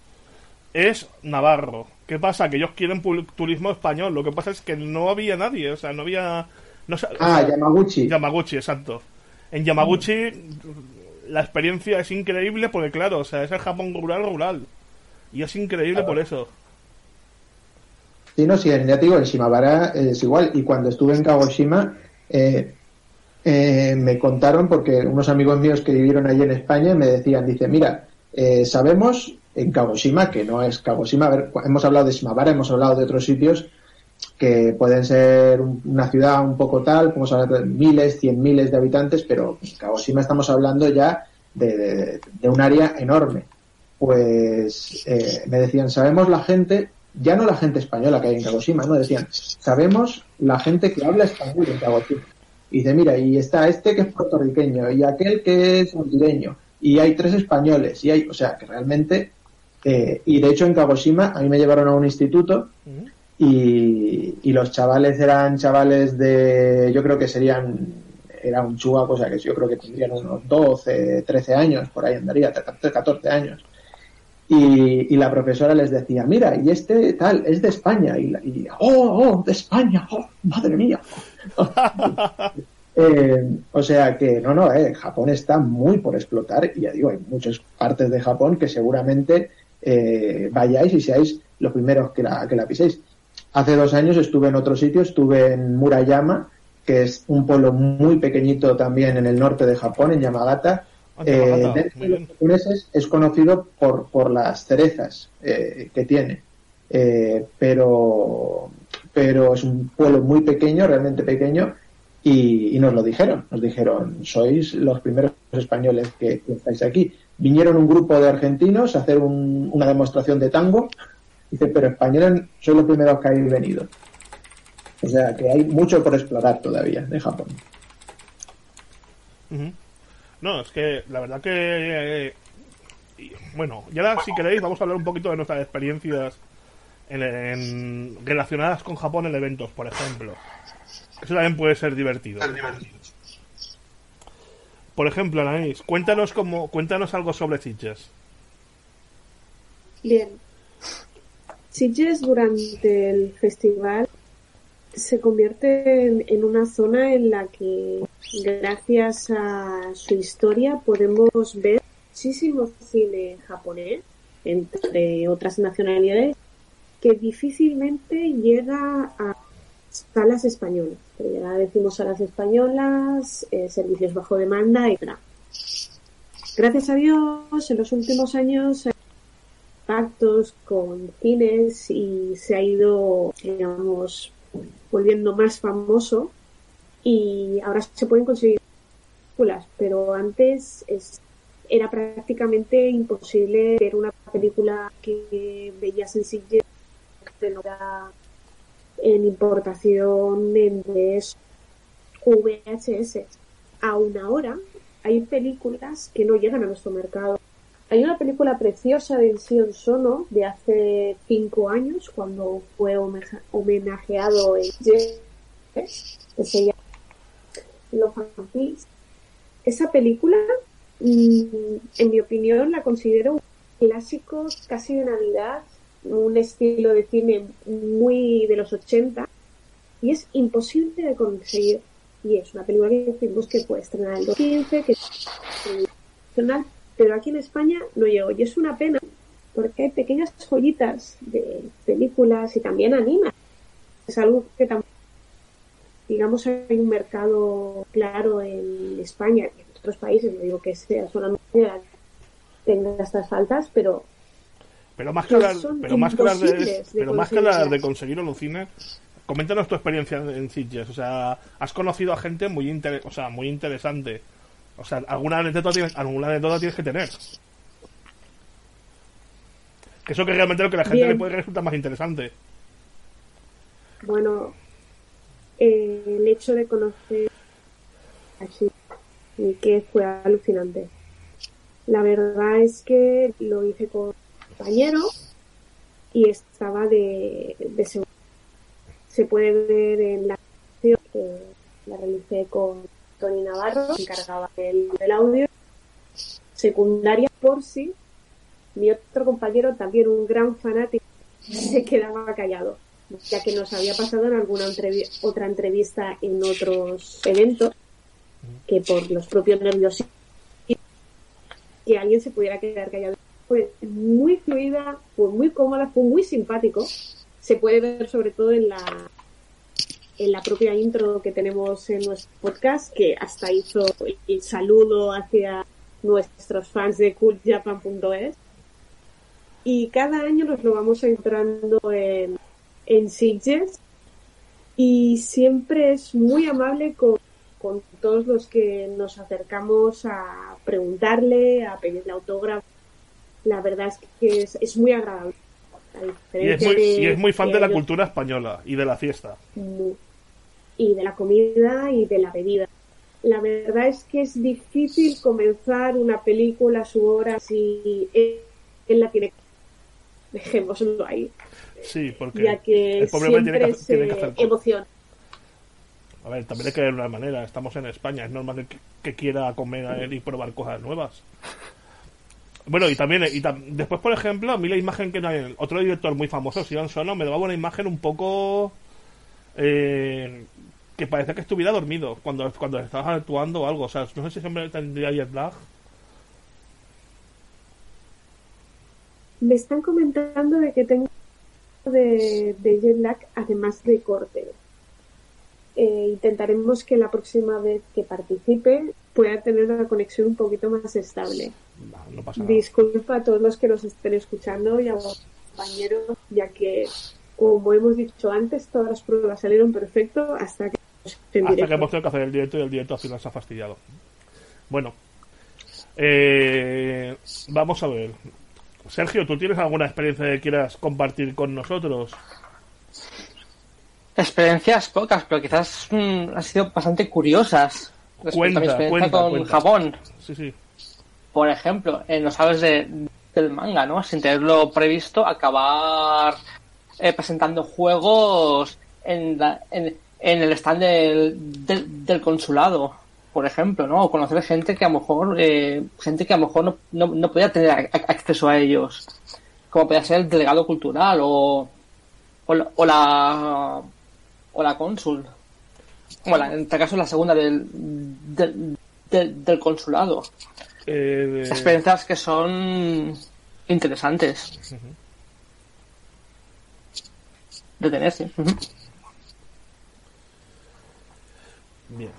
es Navarro. ¿Qué pasa? Que ellos quieren turismo español. Lo que pasa es que no había nadie, o sea, no había... No, ah, Yamaguchi. Yamaguchi, exacto. En Yamaguchi la experiencia es increíble porque, claro, o sea, es el Japón rural, rural. Y es increíble por eso. Sí, no, sí, ya te digo, en Shimabara es igual. Y cuando estuve en Kagoshima, eh, eh, me contaron, porque unos amigos míos que vivieron allí en España me decían, dice, mira, eh, sabemos en Kagoshima, que no es Kagoshima. Hemos hablado de Shimabara, hemos hablado de otros sitios que pueden ser una ciudad un poco tal, podemos hablar de miles, cien miles de habitantes, pero en Kagoshima estamos hablando ya de, de, un área enorme. Pues eh, me decían, sabemos la gente, ya no la gente española que hay en Kagoshima, no decían, sabemos la gente que habla español en Kagoshima. Y dice, mira, y está este que es puertorriqueño, y aquel que es hondureño, y hay tres españoles, y hay, o sea, que realmente, eh, y de hecho en Kagoshima a mí me llevaron a un instituto y, y los chavales eran chavales de, yo creo que serían, era un chua, o sea que yo creo que tendrían unos 12, 13 años, por ahí andaría, 14 años. Y, y, la profesora les decía, mira, y este tal, es de España. Y, y oh, oh, de España, oh, madre mía. eh, o sea que, no, no, eh, Japón está muy por explotar. Y ya digo, hay muchas partes de Japón que seguramente eh, vayáis y seáis los primeros que la, que la piséis. Hace dos años estuve en otro sitio, estuve en Murayama, que es un pueblo muy pequeñito también en el norte de Japón, en Yamagata. Ah, Eh, Yamagata, dentro muy de los bien. japoneses es conocido por, por las cerezas eh, que tiene. Eh, pero, pero es un pueblo muy pequeño, realmente pequeño, y, y nos lo dijeron. Nos dijeron, sois los primeros españoles que, que estáis aquí. Vinieron un grupo de argentinos a hacer un- una demostración de tango. Dice, pero españoles sois los primeros que habéis venido. O sea que hay mucho por explorar todavía de Japón. No, es que la verdad que... eh, y, bueno, y ahora si queréis vamos a hablar un poquito de nuestras experiencias en, en- relacionadas con Japón en eventos, por ejemplo. Eso también puede ser divertido. Por ejemplo, Anaís, cuéntanos cómo, cuéntanos algo sobre Sitges. Bien. Sitges durante el festival se convierte en, una zona en la que, gracias a su historia, podemos ver muchísimo cine japonés, entre otras nacionalidades, que difícilmente llega a salas españolas. Pero ya decimos salas españolas, eh, servicios bajo demanda, etc. Gracias a Dios, en los últimos años pactos con cines y se ha ido, digamos, volviendo más famoso y ahora se pueden conseguir películas, pero antes es, era prácticamente imposible ver una película que veías en en importación en VHS. Aún ahora hay películas que no llegan a nuestro mercado. Hay una película preciosa de Sion Sono de hace cinco años, cuando fue homenaje- homenajeado en que se llama Los. Esa película, mm, en mi opinión, la considero un clásico casi de Navidad, un estilo de cine muy de los 80, y es imposible de conseguir. Y es una película que decimos que puede estrenar en 2015, que es internacional, pero aquí en España no llegó. Y es una pena, porque hay pequeñas joyitas de películas y también anima. Es algo que también, digamos, hay un mercado claro en España y en otros países, no digo que sea solamente tenga estas faltas, pero Pero más que hablar, pero más que hablar de, de pero más que hablar de conseguir cine, coméntanos tu experiencia en Sitges. O sea, has conocido a gente muy inter- o sea, muy interesante. O sea, alguna anécdota tienes, alguna anécdota tienes que tener. Que eso que realmente lo que la gente Bien. le puede resultar más interesante. Bueno, eh, el hecho de conocer así y que fue alucinante. La verdad es que lo hice con un compañero y estaba de, de segundo. Se puede ver en la que la realicé con Tony Navarro, que encargaba del, del audio. Secundaria por si mi otro compañero, también un gran fanático, se quedaba callado ya que nos había pasado en alguna otra entrevista en otros eventos, que por los propios nervios que alguien se pudiera quedar callado. Fue muy fluida, fue muy cómoda, fue muy simpático. Se puede ver sobre todo en la en la propia intro que tenemos en nuestro podcast, que hasta hizo el saludo hacia nuestros fans de cooljapan.es. y cada año nos lo vamos entrando en, en Sitges y siempre es muy amable con, con todos los que nos acercamos a preguntarle, a pedirle autógrafo. La verdad es que es, es muy agradable. A Y es muy, de- y es muy fan de la cultura española y de la fiesta. muy- y de la comida y de la bebida. La verdad es que es difícil comenzar una película a su hora si él, él la tiene. Dejémoslo ahí, Sí, porque ya que el pobre hombre siempre tiene que, hacer- tiene que se hacer emociona. A ver, también hay que ver una manera. Estamos en España, es normal que, que quiera comer y probar cosas nuevas. Bueno, y también, y tam- después, por ejemplo, a mí la imagen que no hay, otro director muy famoso, Sion Sono, me daba una imagen un poco eh, que parece que estuviera dormido cuando, cuando estabas actuando o algo. O sea, no sé si siempre tendría jet lag. Me están comentando de que tengo de, de jet lag además de corte. Eh, intentaremos que la próxima vez que participe pueda tener una conexión un poquito más estable. No, no pasa nada. Disculpa a todos los que nos estén escuchando y a los compañeros, ya que, como hemos dicho antes, todas las pruebas salieron perfecto hasta que en Hasta que hemos tenido que hacer el directo y el directo al final se ha fastidiado. Bueno, eh, vamos a ver. Sergio, ¿tú tienes alguna experiencia que quieras compartir con nosotros? Experiencias pocas, pero quizás mm, han sido bastante curiosas. Cuenta, a mi experiencia cuenta, con cuenta. Japón. Sí, sí. Por ejemplo, en los sabes de, del manga, ¿no? Sin tenerlo previsto, acabar eh, presentando juegos en, la- en, en el stand del, del, del consulado, por ejemplo, ¿no? O conocer gente que a lo mejor, eh, gente que a lo mejor no, no, no podía tener a- a- acceso a ellos, como podía ser el delegado cultural o, o, la, o la o la cónsul. Bueno, en este caso la segunda del, del, del, del consulado. Eh, Experiencias que son interesantes. De sí. Ujú. Bien.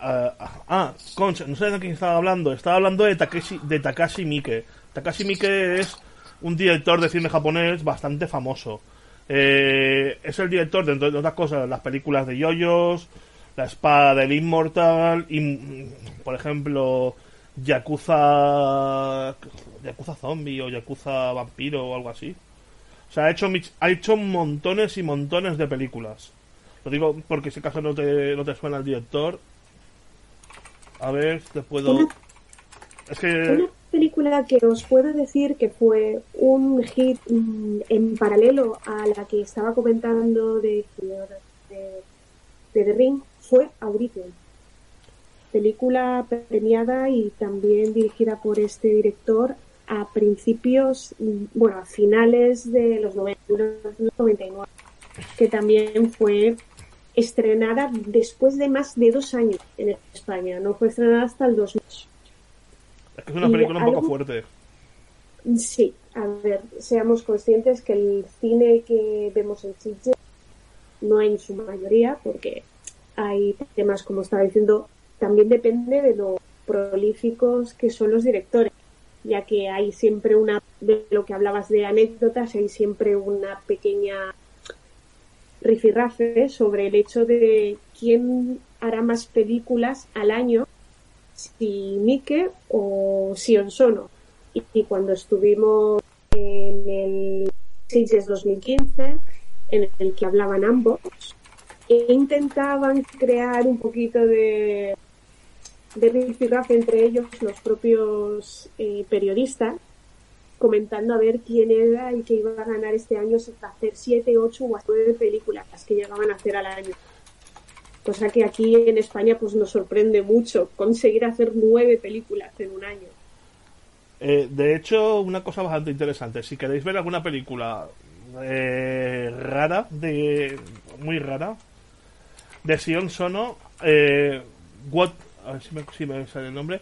Ah, ah, Concha, no sé de quién estaba hablando. Estaba hablando de Takeshi, de Takashi Miike. Takashi Miike es un director de cine japonés bastante famoso. Eh, es el director, de, otras cosas, las películas de Yoyos, La Espada del Inmortal, y, mm, por ejemplo, Yakuza, Yakuza Zombie o Yakuza Vampiro o algo así. O sea, ha hecho, ha hecho montones y montones de películas. Lo digo porque si acaso no te, no te suena el director. A ver, te puedo... Una- Es que... Una película que os puedo decir que fue un hit mm, en paralelo a la que estaba comentando de, de, de The Ring fue Aurition. Película premiada y también dirigida por este director a principios, mm, bueno, a finales de los 90, 99, que también fue estrenada después de más de dos años en España. No fue estrenada hasta el 2000. Es que es una y película un poco algo- fuerte. Sí, a ver, seamos conscientes que el cine que vemos en Sitges no en su mayoría, porque hay temas, como estaba diciendo, también depende de lo prolíficos que son los directores, ya que hay siempre una, de lo que hablabas de anécdotas, hay siempre una pequeña rifirrafe sobre el hecho de quién hará más películas al año, si Mike o Sion Sono. Y, cuando estuvimos en el Sitges 2015, en el que hablaban ambos, e intentaban crear un poquito de, de rifirrafe entre ellos, los propios eh, periodistas, comentando a ver quién era el que iba a ganar este año hacer siete, ocho o hasta nueve películas las que llegaban a hacer al año. Cosa que aquí en España pues nos sorprende mucho conseguir hacer nueve películas en un año. Eh, de hecho, una cosa bastante interesante. Si queréis ver alguna película eh, rara, de muy rara, de Sion Sono, eh, what, a ver si me, si me sale el nombre.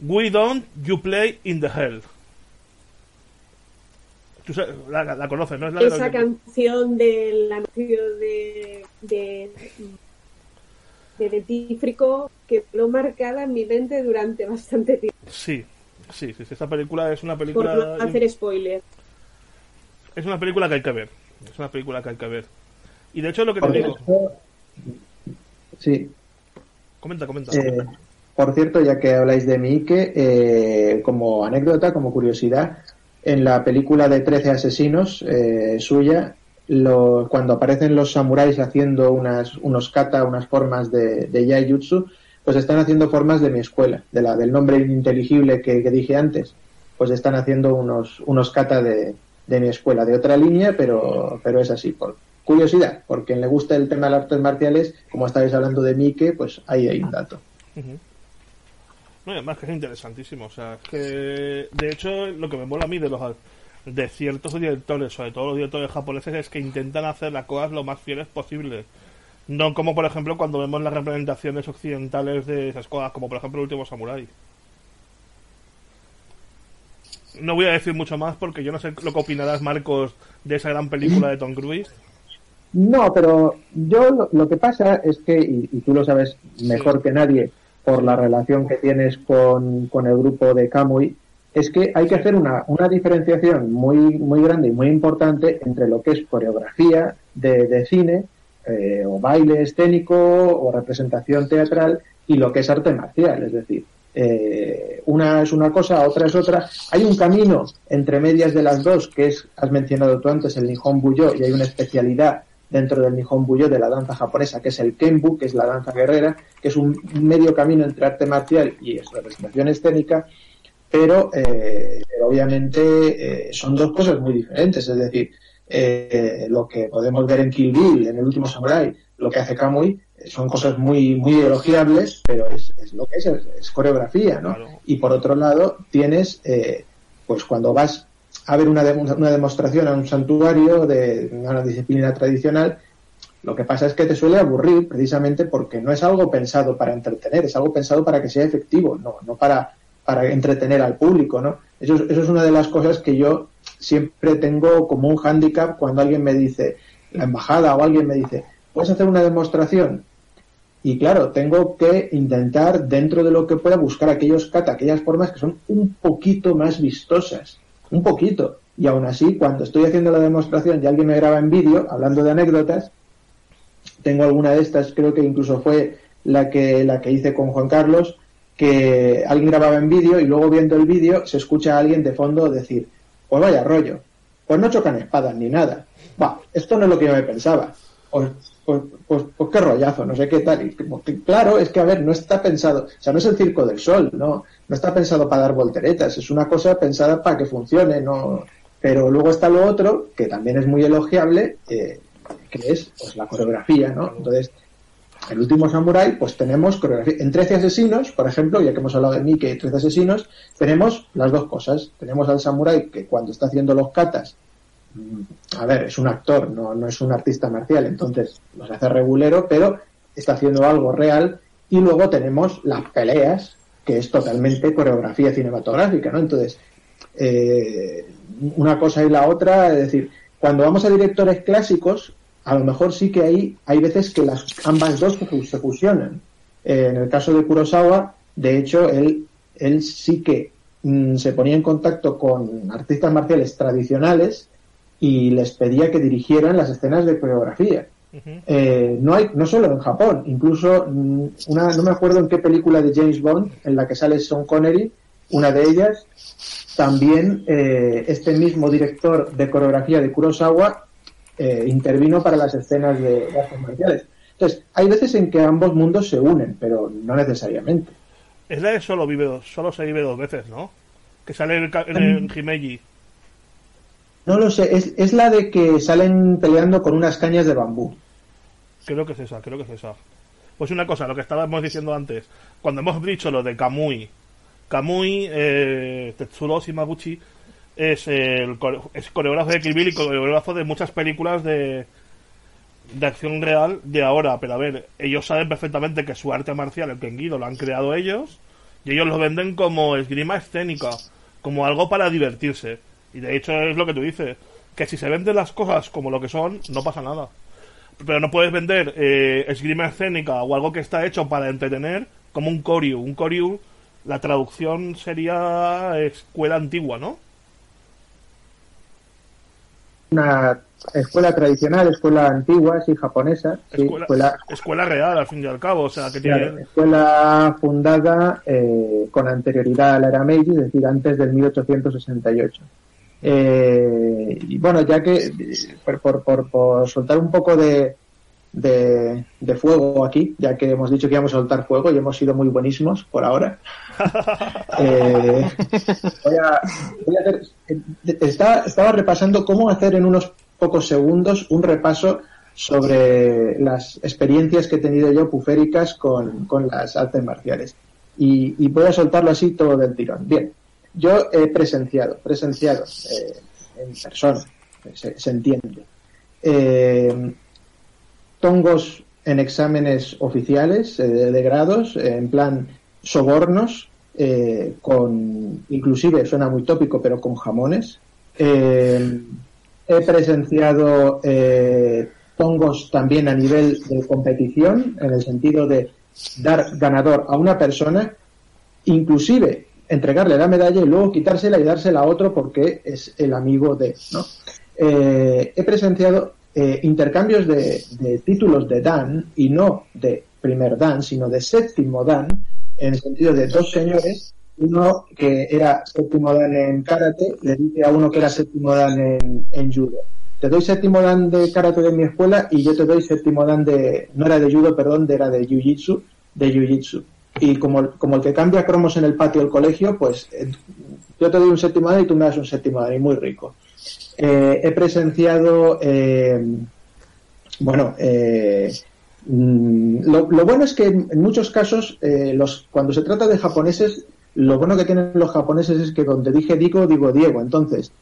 We Don't You Play in the Hell. Tú la, la- la conoces, ¿no? Es la de Esa canción del anuncio de, de, de dentífrico quedó marcada en mi mente durante bastante tiempo. Sí, sí, sí, sí, Esta película es una Por película. no hacer spoiler. es una película que hay que ver. Es una película que hay que ver. Y de hecho, lo que te Por digo. cierto, sí, Comenta, comenta. Eh, por cierto, ya que habláis de Miike, eh, como anécdota, como curiosidad, en la película de 13 asesinos eh, suya, lo- cuando aparecen los samuráis haciendo unas, unos kata, unas formas de, de yaijutsu, pues están haciendo formas de mi escuela, de la, del nombre ininteligible que, dije antes. Pues están haciendo unos, unos kata de, de mi escuela, de otra línea, pero, pero es así, por curiosidad, porque le gusta el tema de las artes marciales, como estáis hablando de Mike, pues ahí hay un dato. Ujú. No, y además que es interesantísimo. O sea, es que de hecho lo que me mola a mí de los de ciertos directores, sobre todo los directores japoneses, es que intentan hacer las cosas lo más fieles posible. No como por ejemplo cuando vemos las representaciones occidentales de esas cosas, como por ejemplo el último Samurai. No voy a decir mucho más porque yo no sé lo que opinarás, Marcos, de esa gran película de Tom Cruise. No, pero yo lo, que pasa es que, y, y tú lo sabes mejor que nadie por la relación que tienes con, con el grupo de Kamui, es que hay que hacer una, una diferenciación muy, muy grande y muy importante entre lo que es coreografía de, de cine, eh, o baile escénico, o representación teatral, y lo que es arte marcial. Es decir, eh, una es una cosa, otra es otra. Hay un camino entre medias de las dos, que es, has mencionado tú antes, el Nihon Buyo, y hay una especialidad dentro del Nihon Buyo de la danza japonesa, que es el Kenbu, que es la danza guerrera, que es un medio camino entre arte marcial y es representación escénica, pero, eh, pero obviamente eh, son dos cosas muy diferentes. Es decir, eh, lo que podemos ver en Kill Bill, en el último Samurai, lo que hace Kamui, eh, son cosas muy, muy elogiables, pero es, es lo que es, es, es coreografía, ¿no? Claro. Y por otro lado, tienes, eh, pues cuando vas a ver una, una demostración a un santuario de una disciplina tradicional, lo que pasa es que te suele aburrir precisamente porque no es algo pensado para entretener, es algo pensado para que sea efectivo, no, no para, para entretener al público, ¿no? Eso, es- eso es una de las cosas que yo siempre tengo como un hándicap cuando alguien me dice, la embajada o alguien me dice, ¿puedes hacer una demostración? Y claro, tengo que intentar, dentro de lo que pueda, buscar aquellos kata, aquellas formas que son un poquito más vistosas. Un poquito. Y aún así, cuando estoy haciendo la demostración y alguien me graba en vídeo, hablando de anécdotas, tengo alguna de estas, creo que incluso fue la que, la que hice con Juan Carlos, que alguien grababa en vídeo y luego viendo el vídeo se escucha a alguien de fondo decir, pues vaya rollo, pues no chocan espadas ni nada. Va, esto no es lo que yo me pensaba. Pues, pues, pues qué rollazo, no sé qué tal. Y como claro, es que a ver, no está pensado, o sea, no es el circo del sol, no, no está pensado para dar volteretas, es una cosa pensada para que funcione, no. Pero luego está lo otro, que también es muy elogiable, eh, que es pues la coreografía, ¿no? Entonces, el último Samurai, pues tenemos coreografía. En 13 asesinos, por ejemplo, ya que hemos hablado de Mike y 13 asesinos, tenemos las dos cosas. Tenemos al Samurai que cuando está haciendo los katas, a ver, es un actor, no, no es un artista marcial, entonces los hace regulero, pero está haciendo algo real. Y luego tenemos las peleas, que es totalmente coreografía cinematográfica, ¿no? Entonces, eh, una cosa y la otra, es decir, cuando vamos a directores clásicos, a lo mejor sí que hay, hay veces que las ambas dos se fusionan. Eh, en el caso de Kurosawa, de hecho, él, él sí que mm, se ponía en contacto con artistas marciales tradicionales y les pedía que dirigieran las escenas de coreografía. Eh, no hay, no solo en Japón, incluso mm, una, no me acuerdo en qué película de James Bond en la que sale Sean Connery, una de ellas, también eh, este mismo director de coreografía de Kurosawa eh, intervino para las escenas de, de artes marciales. Entonces, hay veces en que ambos mundos se unen, pero no necesariamente. Es la de solo vive dos, solo se vive dos veces, ¿no? Que sale en, el el Himeji. No lo sé, es, es la de que salen peleando con unas cañas de bambú. Creo que es esa, creo que es esa. Pues una cosa, lo que estábamos diciendo antes, cuando hemos dicho lo de Kamui, Kamui, eh, Tetsuro Shimaguchi, es el es coreógrafo de Kill y coreógrafo de muchas películas de, de acción real de ahora. Pero a ver, ellos saben perfectamente que su arte marcial, el Kengido, lo han creado ellos y ellos lo venden como esgrima escénica, como algo para divertirse. Y de hecho es lo que tú dices, que si se venden las cosas como lo que son, no pasa nada. Pero no puedes vender eh, esgrima escénica o algo que está hecho para entretener como un Koryu. Un Koryu, la traducción sería escuela antigua, ¿no? una escuela tradicional, escuela antigua, sí, japonesa. sí, escuela, escuela, real, al fin y al cabo. O sea, que tiene... Escuela fundada eh, con anterioridad a la era Meiji, es decir, antes del 1868. Eh, y bueno, ya que por, por, por, soltar un poco de, de, fuego aquí, ya que hemos dicho que íbamos a soltar fuego y hemos sido muy buenísimos por ahora. eh, voy a, voy a hacer, estaba repasando cómo hacer en unos pocos segundos un repaso sobre las experiencias que he tenido yo puféricas con, con las artes marciales. Y, y, voy a soltarlo así todo del tirón. Bien, yo he presenciado, presenciado eh, en persona, se, entiende, eh, tongos en exámenes oficiales eh, de, grados, en plan sobornos, eh, con, inclusive suena muy tópico, pero con jamones. Eh, he presenciado tongos también a nivel de competición, en el sentido de dar ganador a una persona, inclusive entregarle la medalla y luego quitársela y dársela a otro porque es el amigo de, ¿no? he presenciado eh, intercambios de, títulos de Dan y no de primer Dan, sino de séptimo Dan, en el sentido de dos señores, uno que era séptimo Dan en karate, le dice a uno que era séptimo Dan en, judo. Te doy séptimo dan de karate de mi escuela y yo te doy séptimo dan de, no era de judo, perdón, era de jiu-jitsu, de jiu-jitsu. Y como, como el que cambia cromos en el patio del colegio, pues eh, yo te doy un séptimo dan y tú me das un séptimo dan y muy rico. Eh, he presenciado, eh, bueno, eh, mm, lo, bueno es que en muchos casos, los, cuando se trata de japoneses, lo bueno que tienen los japoneses es que donde dije digo, digo Diego. Entonces,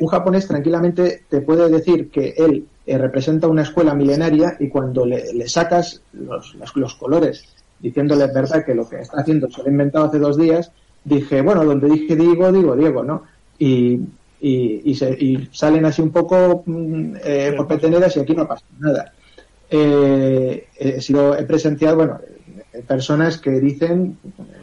un japonés tranquilamente te puede decir que él representa una escuela milenaria y cuando le, sacas los, los, colores diciéndole verdad que lo que está haciendo se lo ha inventado hace dos días, dije, bueno, donde dije digo, digo Diego, ¿no? Y y, se, salen así un poco mm, eh, por peteneras y aquí no pasa nada. Eh, he, sido, he presenciado, bueno, eh, personas que dicen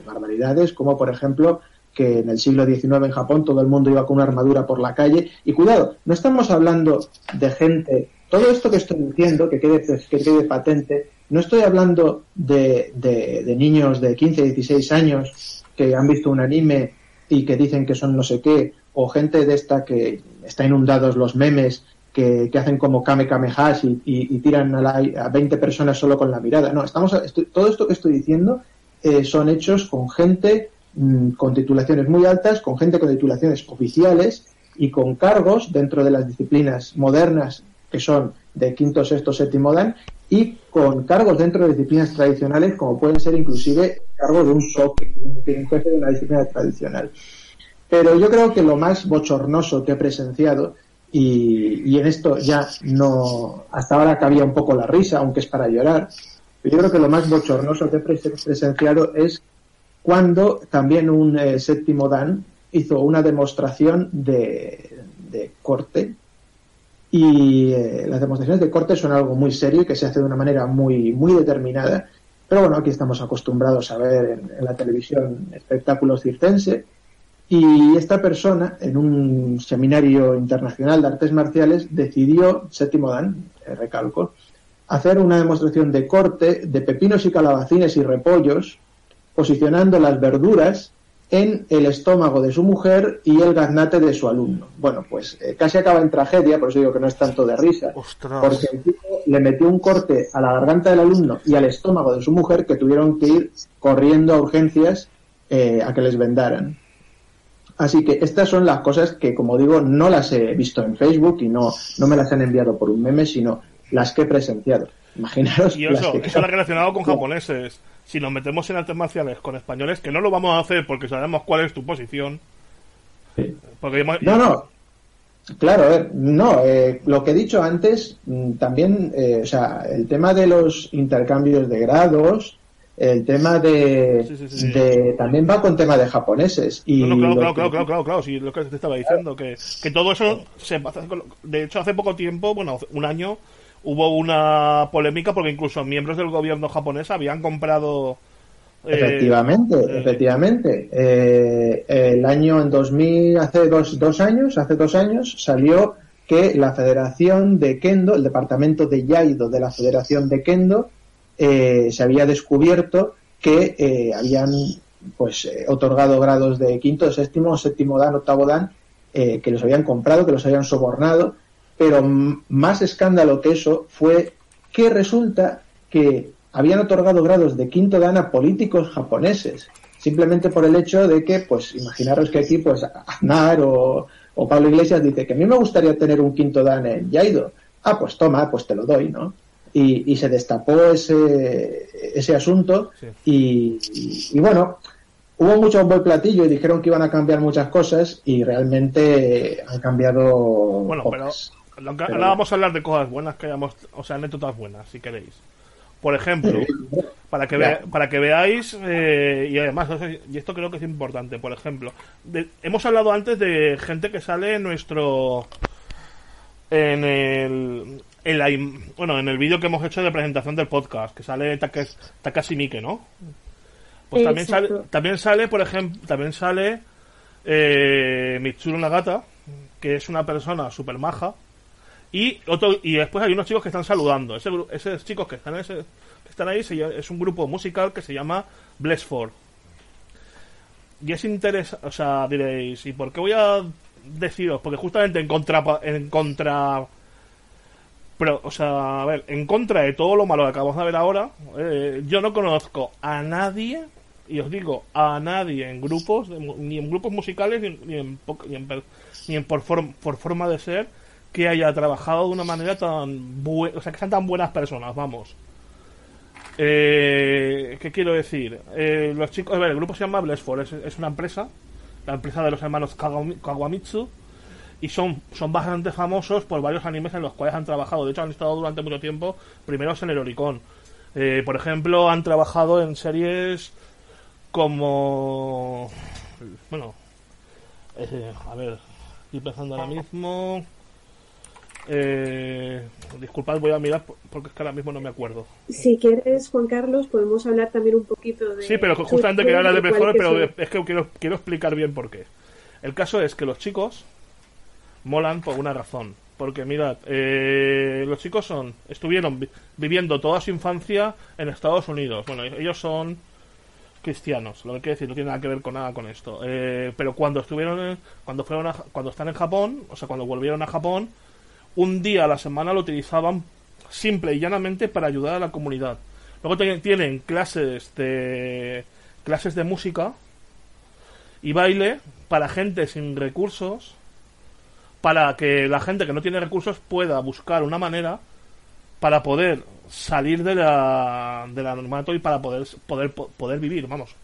barbaridades, como por ejemplo que en el siglo XIX en Japón todo el mundo iba con una armadura por la calle. Y cuidado, no estamos hablando de gente, todo esto que estoy diciendo, que quede, que quede patente, no estoy hablando de, de, de niños de 15, 16 años que han visto un anime y que dicen que son no sé qué, o gente de esta que está inundados los memes que, hacen como Kame Kame y, y, tiran a, la, a 20 personas solo con la mirada. No, estamos todo esto que estoy diciendo eh, son hechos con gente mm, con titulaciones muy altas, con gente con titulaciones oficiales y con cargos dentro de las disciplinas modernas que son de quinto, sexto, séptimo dan y con cargos dentro de disciplinas tradicionales como pueden ser inclusive cargos de un SOC, de un jefe de una disciplina tradicional. Pero yo creo que lo más bochornoso que he presenciado, y, en esto ya no, hasta ahora cabía un poco la risa, aunque es para llorar, pero yo creo que lo más bochornoso que he presenciado es cuando también un eh, séptimo Dan hizo una demostración de, corte y eh, las demostraciones de corte son algo muy serio y que se hace de una manera muy muy determinada. Pero bueno aquí estamos acostumbrados a ver en, la televisión espectáculos circense. Y esta persona, en un seminario internacional de artes marciales, decidió, séptimo dan, eh, recalco, hacer una demostración de corte de pepinos y calabacines y repollos, posicionando las verduras en el estómago de su mujer y el gaznate de su alumno. Bueno, pues eh, casi acaba en tragedia, por eso digo que no es tanto de risa, porque el tipo le metió un corte a la garganta del alumno y al estómago de su mujer que tuvieron que ir corriendo a urgencias eh, a que les vendaran. Así que estas son las cosas que, como digo, no las he visto en Facebook y no, no me las han enviado por un meme, sino las que he presenciado. Imaginaros. Y eso, eso lo relacionado con japoneses. Si nos metemos en artes marciales con españoles, que no lo vamos a hacer porque sabemos cuál es tu posición. No, no. Claro, no, eh, lo que he dicho antes, mm, también, eh, o sea, el tema de los intercambios de grados, el tema de, también va con tema de japoneses y no, claro, claro, claro, claro, claro, claro, sí, lo que te estaba diciendo que, que todo eso se de hecho hace poco tiempo, bueno, un año hubo una polémica porque incluso miembros del gobierno japonés habían comprado eh, efectivamente, eh, efectivamente. Eh, el año en 2000, hace dos, dos años, hace dos años salió que la Federación de Kendo, el departamento de Yaido de la Federación de Kendo, eh, se había descubierto que habían pues otorgado grados de quinto, séptimo, séptimo dan, octavo dan, que los habían comprado, que los habían sobornado, pero más escándalo que eso fue que resulta que habían otorgado grados de quinto dan a políticos japoneses, simplemente por el hecho de que, pues, imaginaros que aquí, pues, Aznar o, o Pablo Iglesias dice que a mí me gustaría tener un quinto dan en Yaido. Ah, pues toma, pues te lo doy, ¿no? Y, se destapó ese, ese asunto y, bueno, hubo mucho buen platillo y dijeron que iban a cambiar muchas cosas y realmente han cambiado Bueno, pero, ahora vamos a hablar de cosas buenas que hayamos, o sea, anécdotas buenas, si queréis. Por ejemplo, para que, para que veáis, eh, y además, y esto creo que es importante, por ejemplo, hemos hablado antes de gente que sale en nuestro. En el. En la, bueno, en el vídeo que hemos hecho de presentación del podcast, que sale Takashi Miike, ¿no? Pues también sale, también sale, por ejemplo, también sale eh, Mitsuru Nagata, que es una persona súper maja, y otro y después hay unos chicos que están saludando. Ese, esos chicos que están, ese, que están ahí es un grupo musical que se llama Blessford. Y es interesante, o sea, diréis, ¿y por qué voy a deciros? Porque justamente en contra, en contra, pero, o sea, a ver, en contra de todo lo malo que acabamos de ver ahora, eh, yo no conozco a nadie, y os digo, a nadie en grupos, ni en grupos musicales, ni, en, ni en, por, por forma de ser, que haya trabajado de una manera tan buena, o sea, que sean tan buenas personas, vamos. Eh, ¿Qué quiero decir? Eh, los chicos, a ver, el grupo se llama Blessford, es, una empresa, la empresa de los hermanos Kawamitsu, y son, son bastante famosos por varios animes en los cuales han trabajado. De hecho, han estado durante mucho tiempo primeros en el Oricon. Eh, por ejemplo, han trabajado en series como. Bueno, a ver, estoy pensando ahora mismo. Eh, disculpad, voy a mirar porque es que ahora mismo no me acuerdo. Si quieres, Juan Carlos, podemos hablar también un poquito de. Sí, pero justamente quería hablar de mejor, pero es que quiero, quiero explicar bien por qué. El caso es que los chicos molan por una razón. Porque mirad, eh, los chicos son estuvieron viviendo toda su infancia en Estados Unidos. Bueno, ellos son cristianos, lo que quiero decir, no tiene nada que ver con nada con esto. Eh, pero cuando estuvieron, cuando fueron, cuando están en Japón, o sea, cuando volvieron a Japón, un día a la semana lo utilizaban simple y llanamente para ayudar a la comunidad. Luego tienen clases de clases de música y baile para gente sin recursos, para que la gente que no tiene recursos pueda buscar una manera para poder salir de la del anonimato y para poder poder poder vivir, vamos.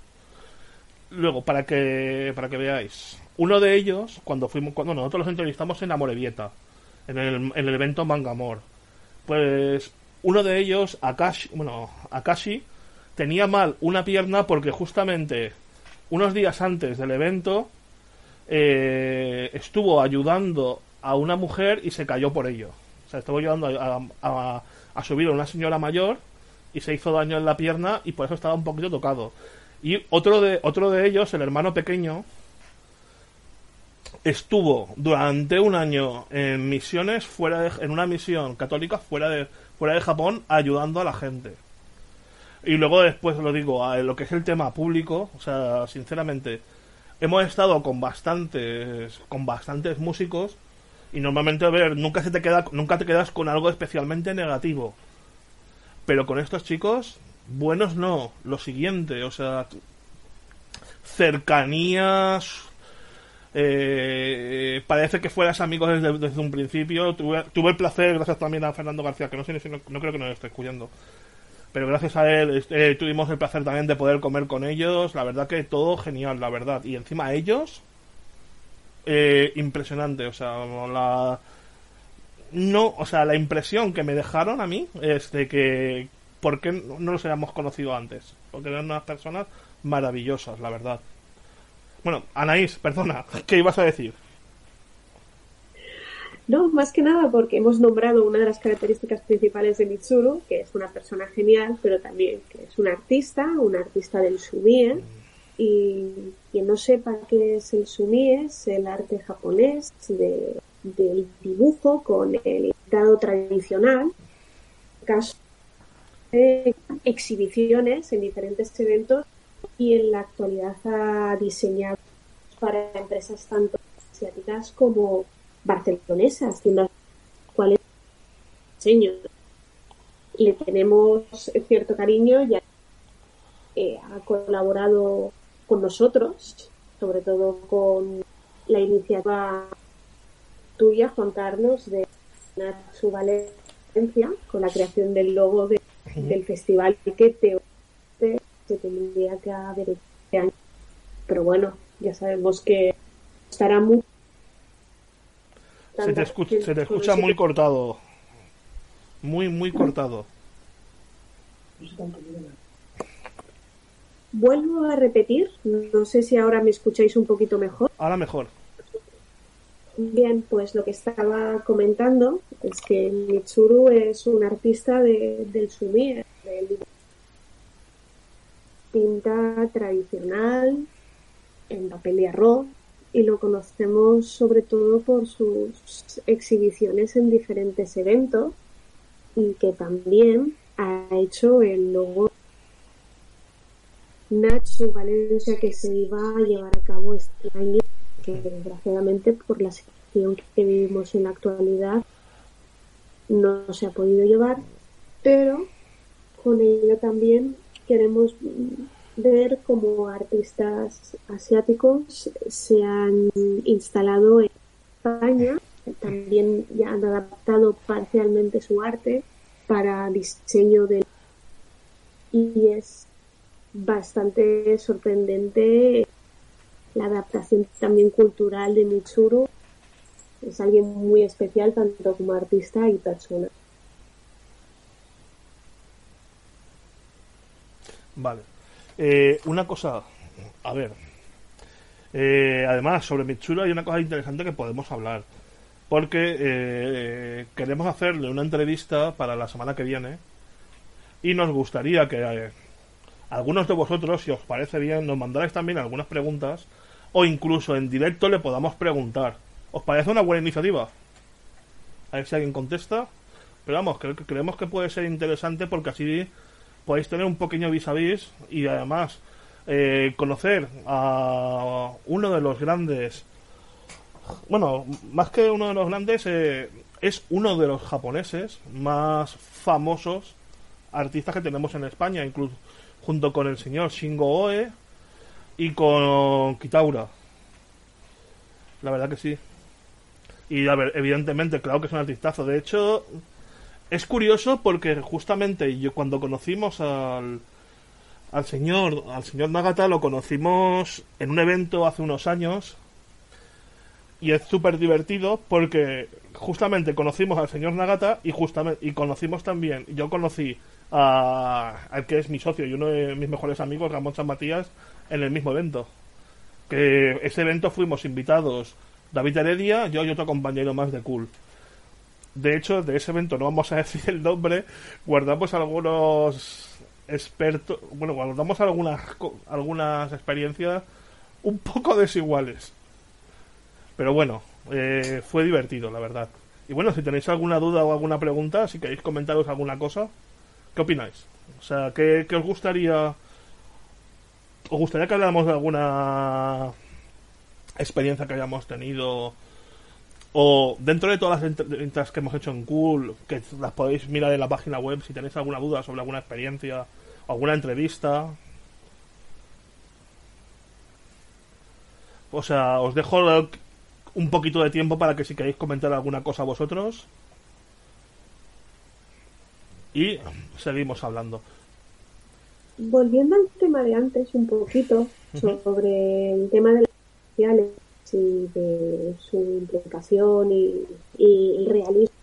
Luego para que para que veáis, uno de ellos cuando fuimos cuando nosotros los entrevistamos en la Morevieta en el, en el evento Mangamore. Pues uno de ellos, Akashi, bueno, Akashi, tenía mal una pierna porque justamente unos días antes del evento eh, estuvo ayudando a una mujer y se cayó por ello. O sea, estuvo ayudando a, a, subir a una señora mayor y se hizo daño en la pierna y por eso estaba un poquito tocado. Y otro de, otro de ellos, el hermano pequeño, estuvo durante un año en misiones fuera de, en una misión católica fuera de fuera de Japón ayudando a la gente. Y luego después lo digo a lo que es el tema público o sea sinceramente hemos estado con bastantes con bastantes músicos y normalmente a ver nunca se te queda nunca te quedas con algo especialmente negativo. Pero con estos chicos buenos no lo siguiente o sea cercanías eh, parece que fueras amigo desde, un principio. Tuve, tuve, el placer, gracias también a Fernando García, que no sé no, no creo que nos esté escuchando. Pero gracias a él eh, tuvimos el placer también de poder comer con ellos. La verdad que todo genial, la verdad. Y encima ellos, eh, impresionante. O sea, la no, o sea, la impresión que me dejaron a mí es de que ¿por qué no los habíamos conocido antes? Porque eran unas personas maravillosas, la verdad. Bueno, Anaís, perdona, ¿qué ibas a decir? No, más que nada porque hemos nombrado una de las características principales de Mitsuru, que es una persona genial, pero también que es un artista, un artista del sumie. Y quien no sepa qué es el sumie, es el arte japonés de del dibujo con el dado tradicional, caso de exhibiciones en diferentes eventos y en la actualidad ha diseñado para empresas tanto asiáticas como barcelonesas, las cuales diseño. Le tenemos cierto cariño y eh, ha colaborado con nosotros, sobre todo con la iniciativa tuya, Juan Carlos, de su Valencia, con la creación del logo del festival que te, se tendría que haber este año. Pero bueno, ya sabemos que estará muy... Se te, escucha, se te escucha muy cortado. Muy, muy cortado. Vuelvo a repetir, no sé si ahora me escucháis un poquito mejor. Ahora mejor. Bien, pues lo que estaba comentando es que Mitsuru es un artista de, del sumi, del pinta tradicional en papel de arroz y lo conocemos sobre todo por sus exhibiciones en diferentes eventos y que también ha hecho el logo Natsu Valencia que se iba a llevar a cabo este año, que desgraciadamente por la situación que vivimos en la actualidad no se ha podido llevar, pero con ello también queremos ver cómo artistas asiáticos se han instalado en España, también ya han adaptado parcialmente su arte para diseño de y es bastante sorprendente la adaptación también cultural de Mitsuru. Es alguien muy especial tanto como artista y persona. Vale. Eh, una cosa, a ver. Eh, además, sobre Mitsuru hay una cosa interesante que podemos hablar. Porque eh, queremos hacerle una entrevista para la semana que viene. Y nos gustaría que algunos de vosotros, si os parece bien, nos mandarais también algunas preguntas. O incluso en directo le podamos preguntar. ¿Os parece una buena iniciativa? A ver si alguien contesta. Pero vamos, que creemos que puede ser interesante porque así podéis tener un pequeño vis a vis y además eh, conocer a uno de los grandes bueno más que uno de los grandes eh, es uno de los japoneses más famosos artistas que tenemos en España incluso junto con el señor Shingo Oe y con Kitaura. La verdad que sí. Y a ver, evidentemente claro que es un artistazo. De hecho es curioso porque justamente yo cuando conocimos al, al señor al señor Nagata lo conocimos en un evento hace unos años y es súper divertido porque justamente conocimos al señor Nagata y justamente y conocimos también yo conocí a, al que es mi socio y uno de mis mejores amigos Ramón San Matías en el mismo evento. Que ese evento fuimos invitados David Heredia yo y otro compañero más de cool de hecho, de ese evento no vamos a decir el nombre, guardamos algunos expertos, bueno, guardamos algunas, algunas experiencias un poco desiguales. Pero bueno, eh, fue divertido, la verdad. Y bueno, si tenéis alguna duda o alguna pregunta, si queréis comentaros alguna cosa, ¿qué opináis? O sea, ¿qué, qué os gustaría? ¿Os gustaría que habláramos de alguna experiencia que hayamos tenido? O dentro de todas las entrevistas que hemos hecho en Cool, que las podéis mirar en la página web si tenéis alguna duda sobre alguna experiencia o alguna entrevista. O sea, os dejo un poquito de tiempo para que si queréis comentar alguna cosa vosotros. Y seguimos hablando. Volviendo al tema de antes un poquito, sobre el tema de las sociales y de su implicación y, el realismo.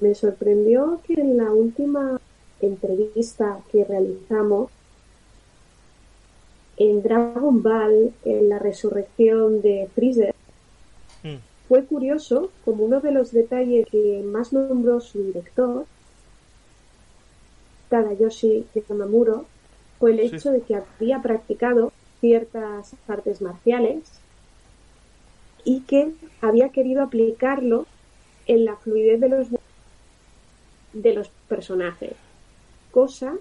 Me sorprendió que en la última entrevista que realizamos en Dragon Ball, en la resurrección de Freezer, mm. fue curioso como uno de los detalles que más nombró su director, Tadayoshi Yamamuro, fue el hecho de que había practicado ciertas artes marciales y que había querido aplicarlo en la fluidez de los de los personajes. Cosa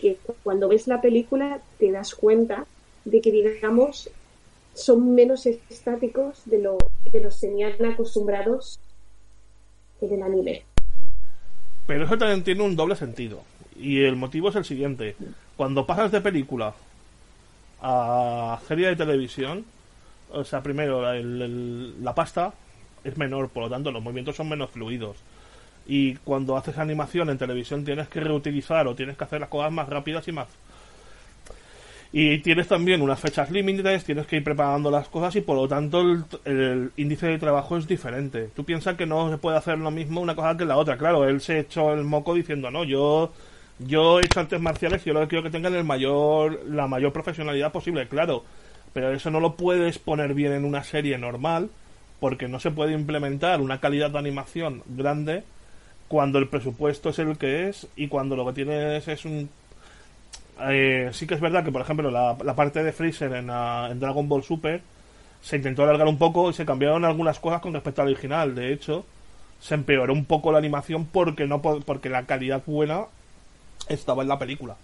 que cuando ves la película te das cuenta de que, digamos, son menos estáticos de lo que los tenían acostumbrados en el anime. Pero eso también tiene un doble sentido. Y el motivo es el siguiente. Cuando pasas de película a serie de televisión, o sea, primero la pasta es menor, por lo tanto los movimientos son menos fluidos. Y cuando haces animación en televisión tienes que reutilizar o tienes que hacer las cosas más rápidas y más y tienes también unas fechas límites, tienes que ir preparando las cosas y por lo tanto el, índice de trabajo es diferente. Tú piensas que no se puede hacer lo mismo una cosa que la otra. Claro, él se echó el moco diciendo, no, yo, yo he hecho artes marciales y yo lo que quiero que tengan el mayor, la mayor profesionalidad posible, claro. Pero eso no lo puedes poner bien en una serie normal porque no se puede implementar una calidad de animación grande cuando el presupuesto es el que es y cuando lo que tienes es un eh, sí que es verdad que, por ejemplo, la, parte de Freezer en, en, Dragon Ball Super se intentó alargar un poco y se cambiaron algunas cosas con respecto al original. De hecho, se empeoró un poco la animación porque no porque la calidad buena estaba en la película.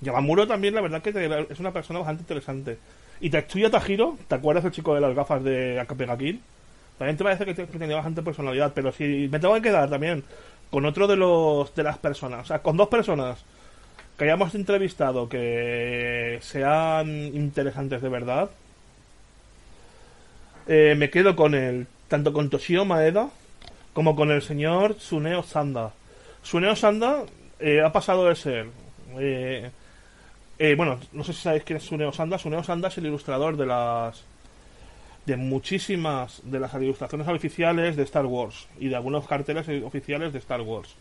Yamamuro también, la verdad, que es una persona bastante interesante. Y Tetsuya Tajiro, ¿te acuerdas del chico de las gafas de Akapega Kill? También te parece que tenía bastante personalidad, pero si me tengo que quedar también con otro de los de las personas, o sea, con dos personas que hayamos entrevistado que sean interesantes de verdad, eh, me quedo con el tanto con Toshio Maeda como con el señor Suneo Sanda. Suneo Sanda eh, ha pasado de ser eh, bueno, no sé si sabéis quién es Suneo Sanda. Suneo Sanda es el ilustrador de las de muchísimas de las ilustraciones oficiales de Star Wars y de algunos carteles oficiales de Star Wars.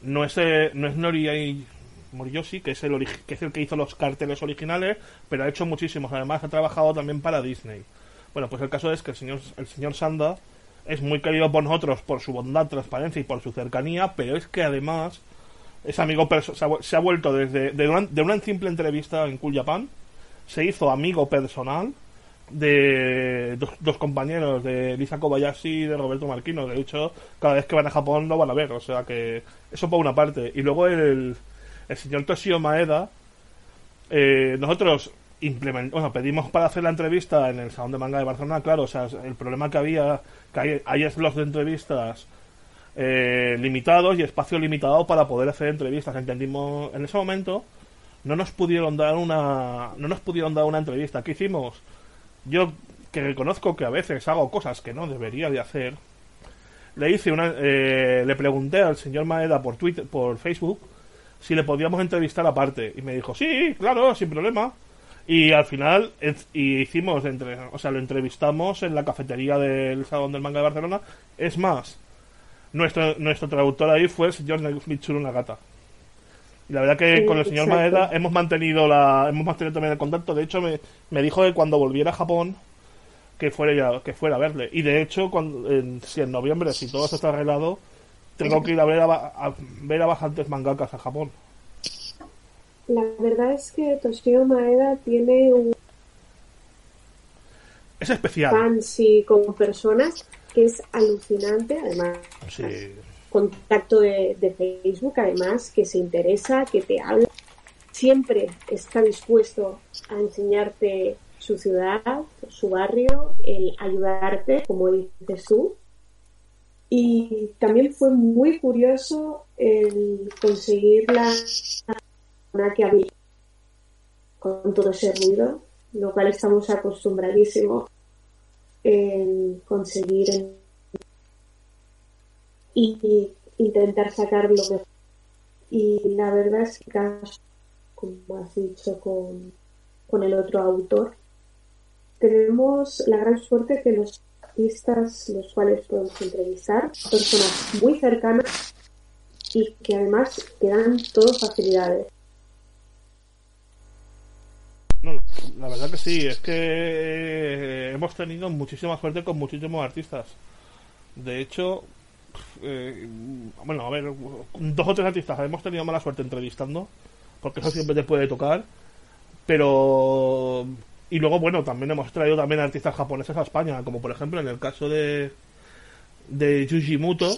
No es, no es Nori Moriyoshi, que es, el que es el que hizo los carteles originales, pero ha hecho muchísimos. Además, ha trabajado también para Disney. Bueno, pues el caso es que el señor, el señor Sanda es muy querido por nosotros por su bondad, transparencia y por su cercanía, pero es que además es amigo se se ha vuelto desde de una, de una simple entrevista en Cool Japan, se hizo amigo personal de dos, compañeros de Lisa Kobayashi y de Roberto Marquino. De hecho, cada vez que van a Japón lo van a ver, o sea que eso por una parte. Y luego el, el señor Toshio Maeda, eh, nosotros bueno, pedimos para hacer la entrevista en el Salón de Manga de Barcelona, claro, o sea, el problema que había, que hay, hay slots de entrevistas eh, limitados y espacio limitado para poder hacer entrevistas. Entendimos, en ese momento no nos pudieron dar una, no nos pudieron dar una entrevista. ¿Qué hicimos? Yo, que reconozco que a veces hago cosas que no debería de hacer, le hice una, eh, le pregunté al señor Maeda por Twitter, por Facebook, si le podíamos entrevistar aparte. Y me dijo, sí, claro, sin problema. Y al final y hicimos, entre, o sea, lo entrevistamos en la cafetería del Salón del Manga de Barcelona. Es más, nuestro, nuestro traductor ahí fue el señor Mitsuru Nagata. Y la verdad que con el señor Maeda hemos mantenido la hemos mantenido también el contacto. De hecho, me, me dijo que cuando volviera a Japón que fuera ya, que fuera a verle. Y de hecho, cuando, en, si en noviembre, si todo está arreglado, tengo que ir a ver a, ver a bastantes mangakas a Japón. La verdad es que Toshio Maeda tiene un es especial. fans y como personas que es alucinante, además. Contacto de, de, Facebook, además, que se interesa, que te habla. Siempre está dispuesto a enseñarte su ciudad, su barrio, el ayudarte, como dices tú, y también fue muy curioso el conseguir la que había con todo ese ruido, lo cual estamos acostumbradísimos en conseguir y intentar sacar lo mejor. Y la verdad es que, como has dicho con, con el otro autor, tenemos la gran suerte que los los cuales podemos entrevistar, personas muy cercanas y que además te dan todas facilidades. La verdad que sí, es que eh, hemos tenido muchísima suerte con muchísimos artistas. De hecho, eh, bueno, a ver, dos o tres artistas hemos tenido mala suerte entrevistando, porque eso siempre te puede tocar, pero Y luego, bueno, también hemos traído también artistas japoneses a España, como por ejemplo en el caso de, de Yuji Muto.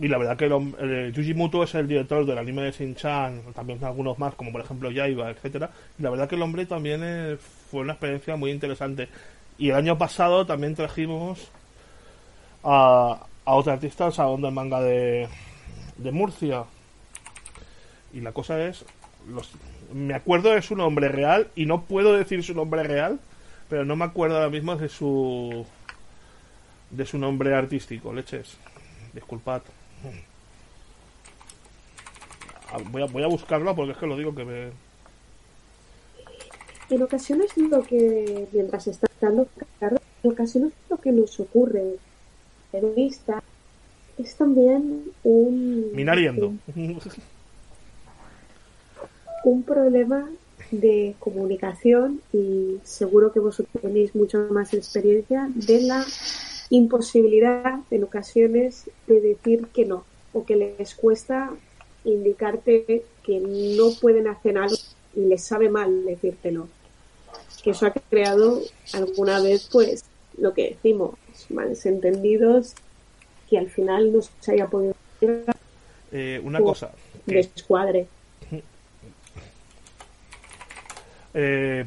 Y la verdad que hom- eh, Yuji Muto es el director del anime de Shin-Chan, también algunos más, como por ejemplo Yaiba, etcétera Y la verdad que el hombre también eh, fue una experiencia muy interesante. Y el año pasado también trajimos a, a otro artista al Salón del Manga de, de Murcia. Y la cosa es, los, me acuerdo de su nombre real y no puedo decir su nombre real, pero no me acuerdo ahora mismo de su de su nombre artístico, leches. Disculpad. Voy a, voy a buscarlo porque es que lo digo que me... En ocasiones lo que, mientras está dando en ocasiones lo que nos ocurre, el vista, es también un, Minariendo. un, un problema de comunicación y seguro que vosotros tenéis mucha más experiencia de la imposibilidad en ocasiones de decir que no o que les cuesta indicarte que no pueden hacer algo y les sabe mal decírtelo que eso ha creado alguna vez pues lo que decimos malentendidos que al final no se haya podido Eh, una cosa. descuadre eh,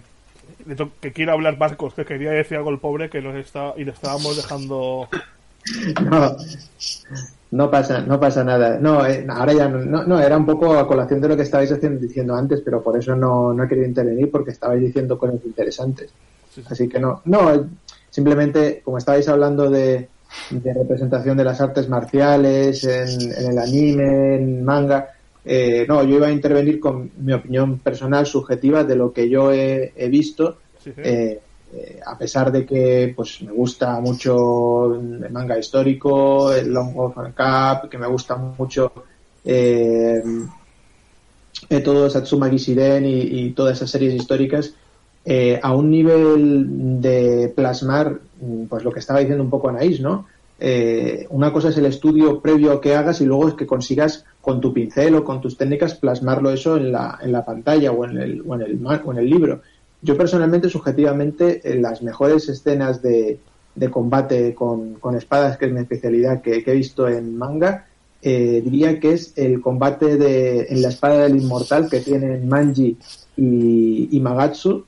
que quiero hablar Marcos, que quería decir algo el pobre que nos está y le estábamos dejando. No, no pasa, no pasa nada. No, eh, ahora ya no, no, era un poco a colación de lo que estabais haciendo, diciendo antes, pero por eso no, no he querido intervenir porque estabais diciendo cosas interesantes. Sí, sí. Así que no, no, simplemente como estabais hablando de, de representación de las artes marciales en, en el anime, en manga, eh, no, yo iba a intervenir con mi opinión personal, subjetiva, de lo que yo he, he visto Sí, sí. eh, eh, a pesar de que pues me gusta mucho el manga histórico, el Long and Cup, que me gusta mucho eh, todo Satsuma Gishiden y, y todas esas series históricas, a un nivel de plasmar, mm, pues lo que estaba diciendo un poco Anaís, ¿no? Eh, una cosa es el estudio previo que hagas y luego es que consigas con tu pincel o con tus técnicas plasmarlo eso en la, en la pantalla o en el, o en el, o en el libro. Yo personalmente, subjetivamente, en las mejores escenas de, de combate con, con espadas, que es mi especialidad que, he visto en manga, eh, diría que es el combate de, en la espada del inmortal que tienen Manji y, y Magatsu.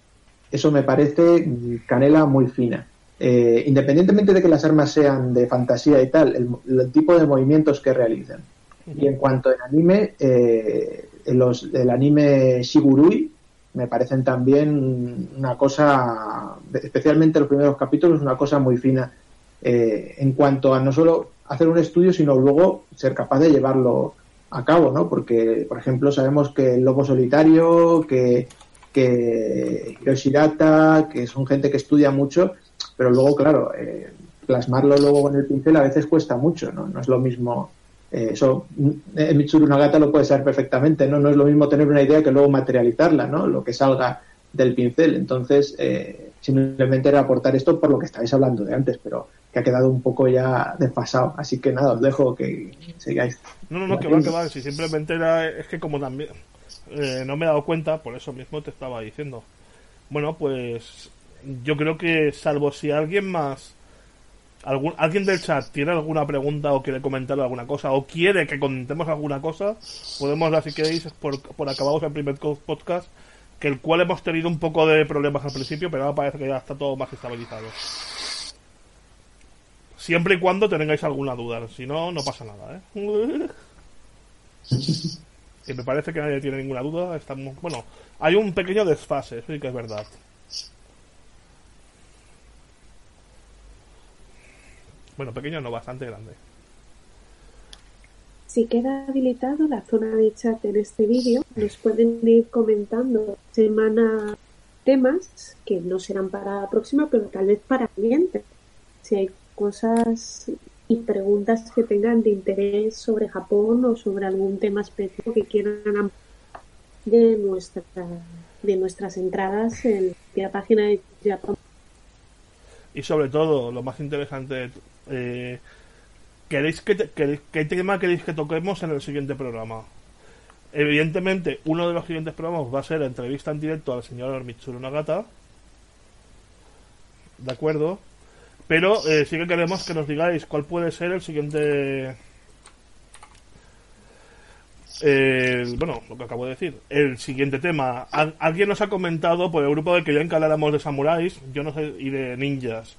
Eso me parece mm, canela muy fina. Eh, independientemente de que las armas sean de fantasía y tal, el, el tipo de movimientos que realizan. Y en cuanto al anime, eh, los, el anime Shigurui me parecen también una cosa, especialmente los primeros capítulos, una cosa muy fina eh, en cuanto a no solo hacer un estudio, sino luego ser capaz de llevarlo a cabo, ¿no? Porque, por ejemplo, sabemos que el Lobo Solitario, que, que Yoshirata, que son gente que estudia mucho, pero luego, claro, eh, plasmarlo luego con el pincel a veces cuesta mucho, ¿no? No es lo mismo eh, eso eh, Mitsuru Nagata lo puede saber perfectamente, ¿no? No es lo mismo tener una idea que luego materializarla, ¿no? Lo que salga del pincel. Entonces, eh, simplemente era aportar esto por lo que estáis hablando de antes, pero que ha quedado un poco ya desfasado. Así que nada, os dejo que sigáis. No, no, no, que va, que va. Si simplemente era. Es que como también. eh, no me he dado cuenta, por eso mismo te estaba diciendo. Bueno, pues. Yo creo que, salvo si alguien más. Algún, alguien del chat tiene alguna pregunta o quiere comentar alguna cosa o quiere que comentemos alguna cosa, podemos dar, si queréis, por, por acabados el primer podcast, que el cual hemos tenido un poco de problemas al principio, pero ahora parece que ya está todo más estabilizado. Siempre y cuando tengáis alguna duda, si no, no pasa nada, ¿eh? que me parece que nadie tiene ninguna duda. Estamos, bueno, hay un pequeño desfase, sí que es verdad. Bueno, pequeño no, bastante grande. Si queda habilitado la zona de chat en este vídeo, nos pueden ir comentando semana temas que no serán para la próxima, pero tal vez para siguiente. Si hay cosas y preguntas que tengan de interés sobre Japón o sobre algún tema específico que quieran de nuestra de nuestras entradas en la página de Japón. Y sobre todo, lo más interesante, eh, ¿queréis que te- queréis- ¿qué tema queréis que toquemos en el siguiente programa? Evidentemente, uno de los siguientes programas va a ser la entrevista en directo al señor Mitsuru Nagata. ¿De acuerdo? Pero eh, sí que queremos que nos digáis cuál puede ser el siguiente. eh, bueno, lo que acabo de decir. El siguiente tema. Al- alguien nos ha comentado por el grupo de que ya habláramos de samuráis, yo no sé, y de ninjas.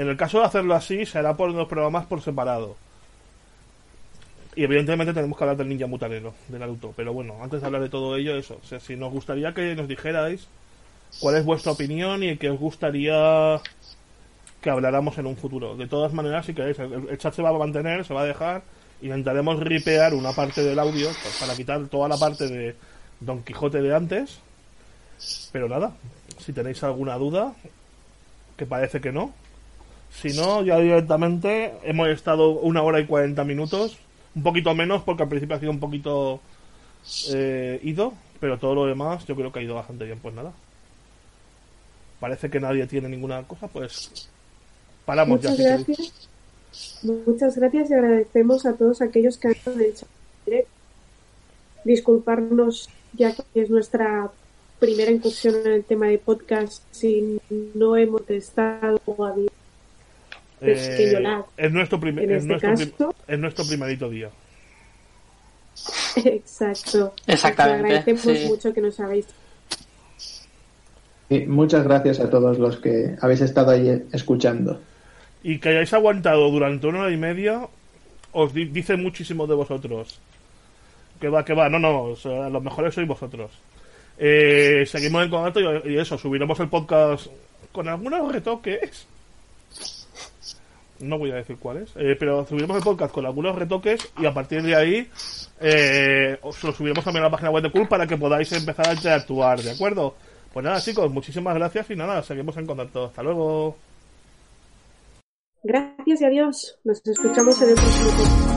En el caso de hacerlo así, será por los programas por separado. Y evidentemente tenemos que hablar del ninja mutanero, de Naruto. Pero bueno, antes de hablar de todo ello, eso. O sea, si nos gustaría que nos dijerais cuál es vuestra opinión y qué os gustaría que habláramos en un futuro. De todas maneras, si queréis, el chat se va a mantener, se va a dejar. Intentaremos ripear una parte del audio pues, para quitar toda la parte de Don Quijote de antes. Pero nada, si tenéis alguna duda, que parece que no. Si no, ya directamente hemos estado una hora y cuarenta minutos. Un poquito menos porque al principio ha sido un poquito eh, ido. Pero todo lo demás yo creo que ha ido bastante bien. Pues nada. Parece que nadie tiene ninguna cosa, pues paramos Muchas ya. si queréis. gracias. Muchas gracias y agradecemos a todos aquellos que han en el chat directo. Disculparnos ya que es nuestra primera incursión en el tema de podcast si no hemos testado o habido pequeño Eh, lag. es nuestro, primer, En es, este nuestro prim- caso. es nuestro primerito día. Exacto. Exactamente, Os agradecemos sí. mucho que nos habéis Y muchas gracias a todos los que habéis estado ahí escuchando. Y que hayáis aguantado durante una hora y media, os di- dice muchísimo de vosotros. Que va, que va, no, no, o sea, los mejores sois vosotros. Eh, seguimos en contacto y, y eso, subiremos el podcast con algunos retoques. No voy a decir cuáles, eh, pero subiremos el podcast con algunos retoques y a partir de ahí eh, os lo subiremos también a la página web de Cool para que podáis empezar a interactuar, ¿de acuerdo? Pues nada, chicos, muchísimas gracias y nada, seguimos en contacto. Hasta luego. Gracias y adiós. Nos escuchamos en el próximo podcast.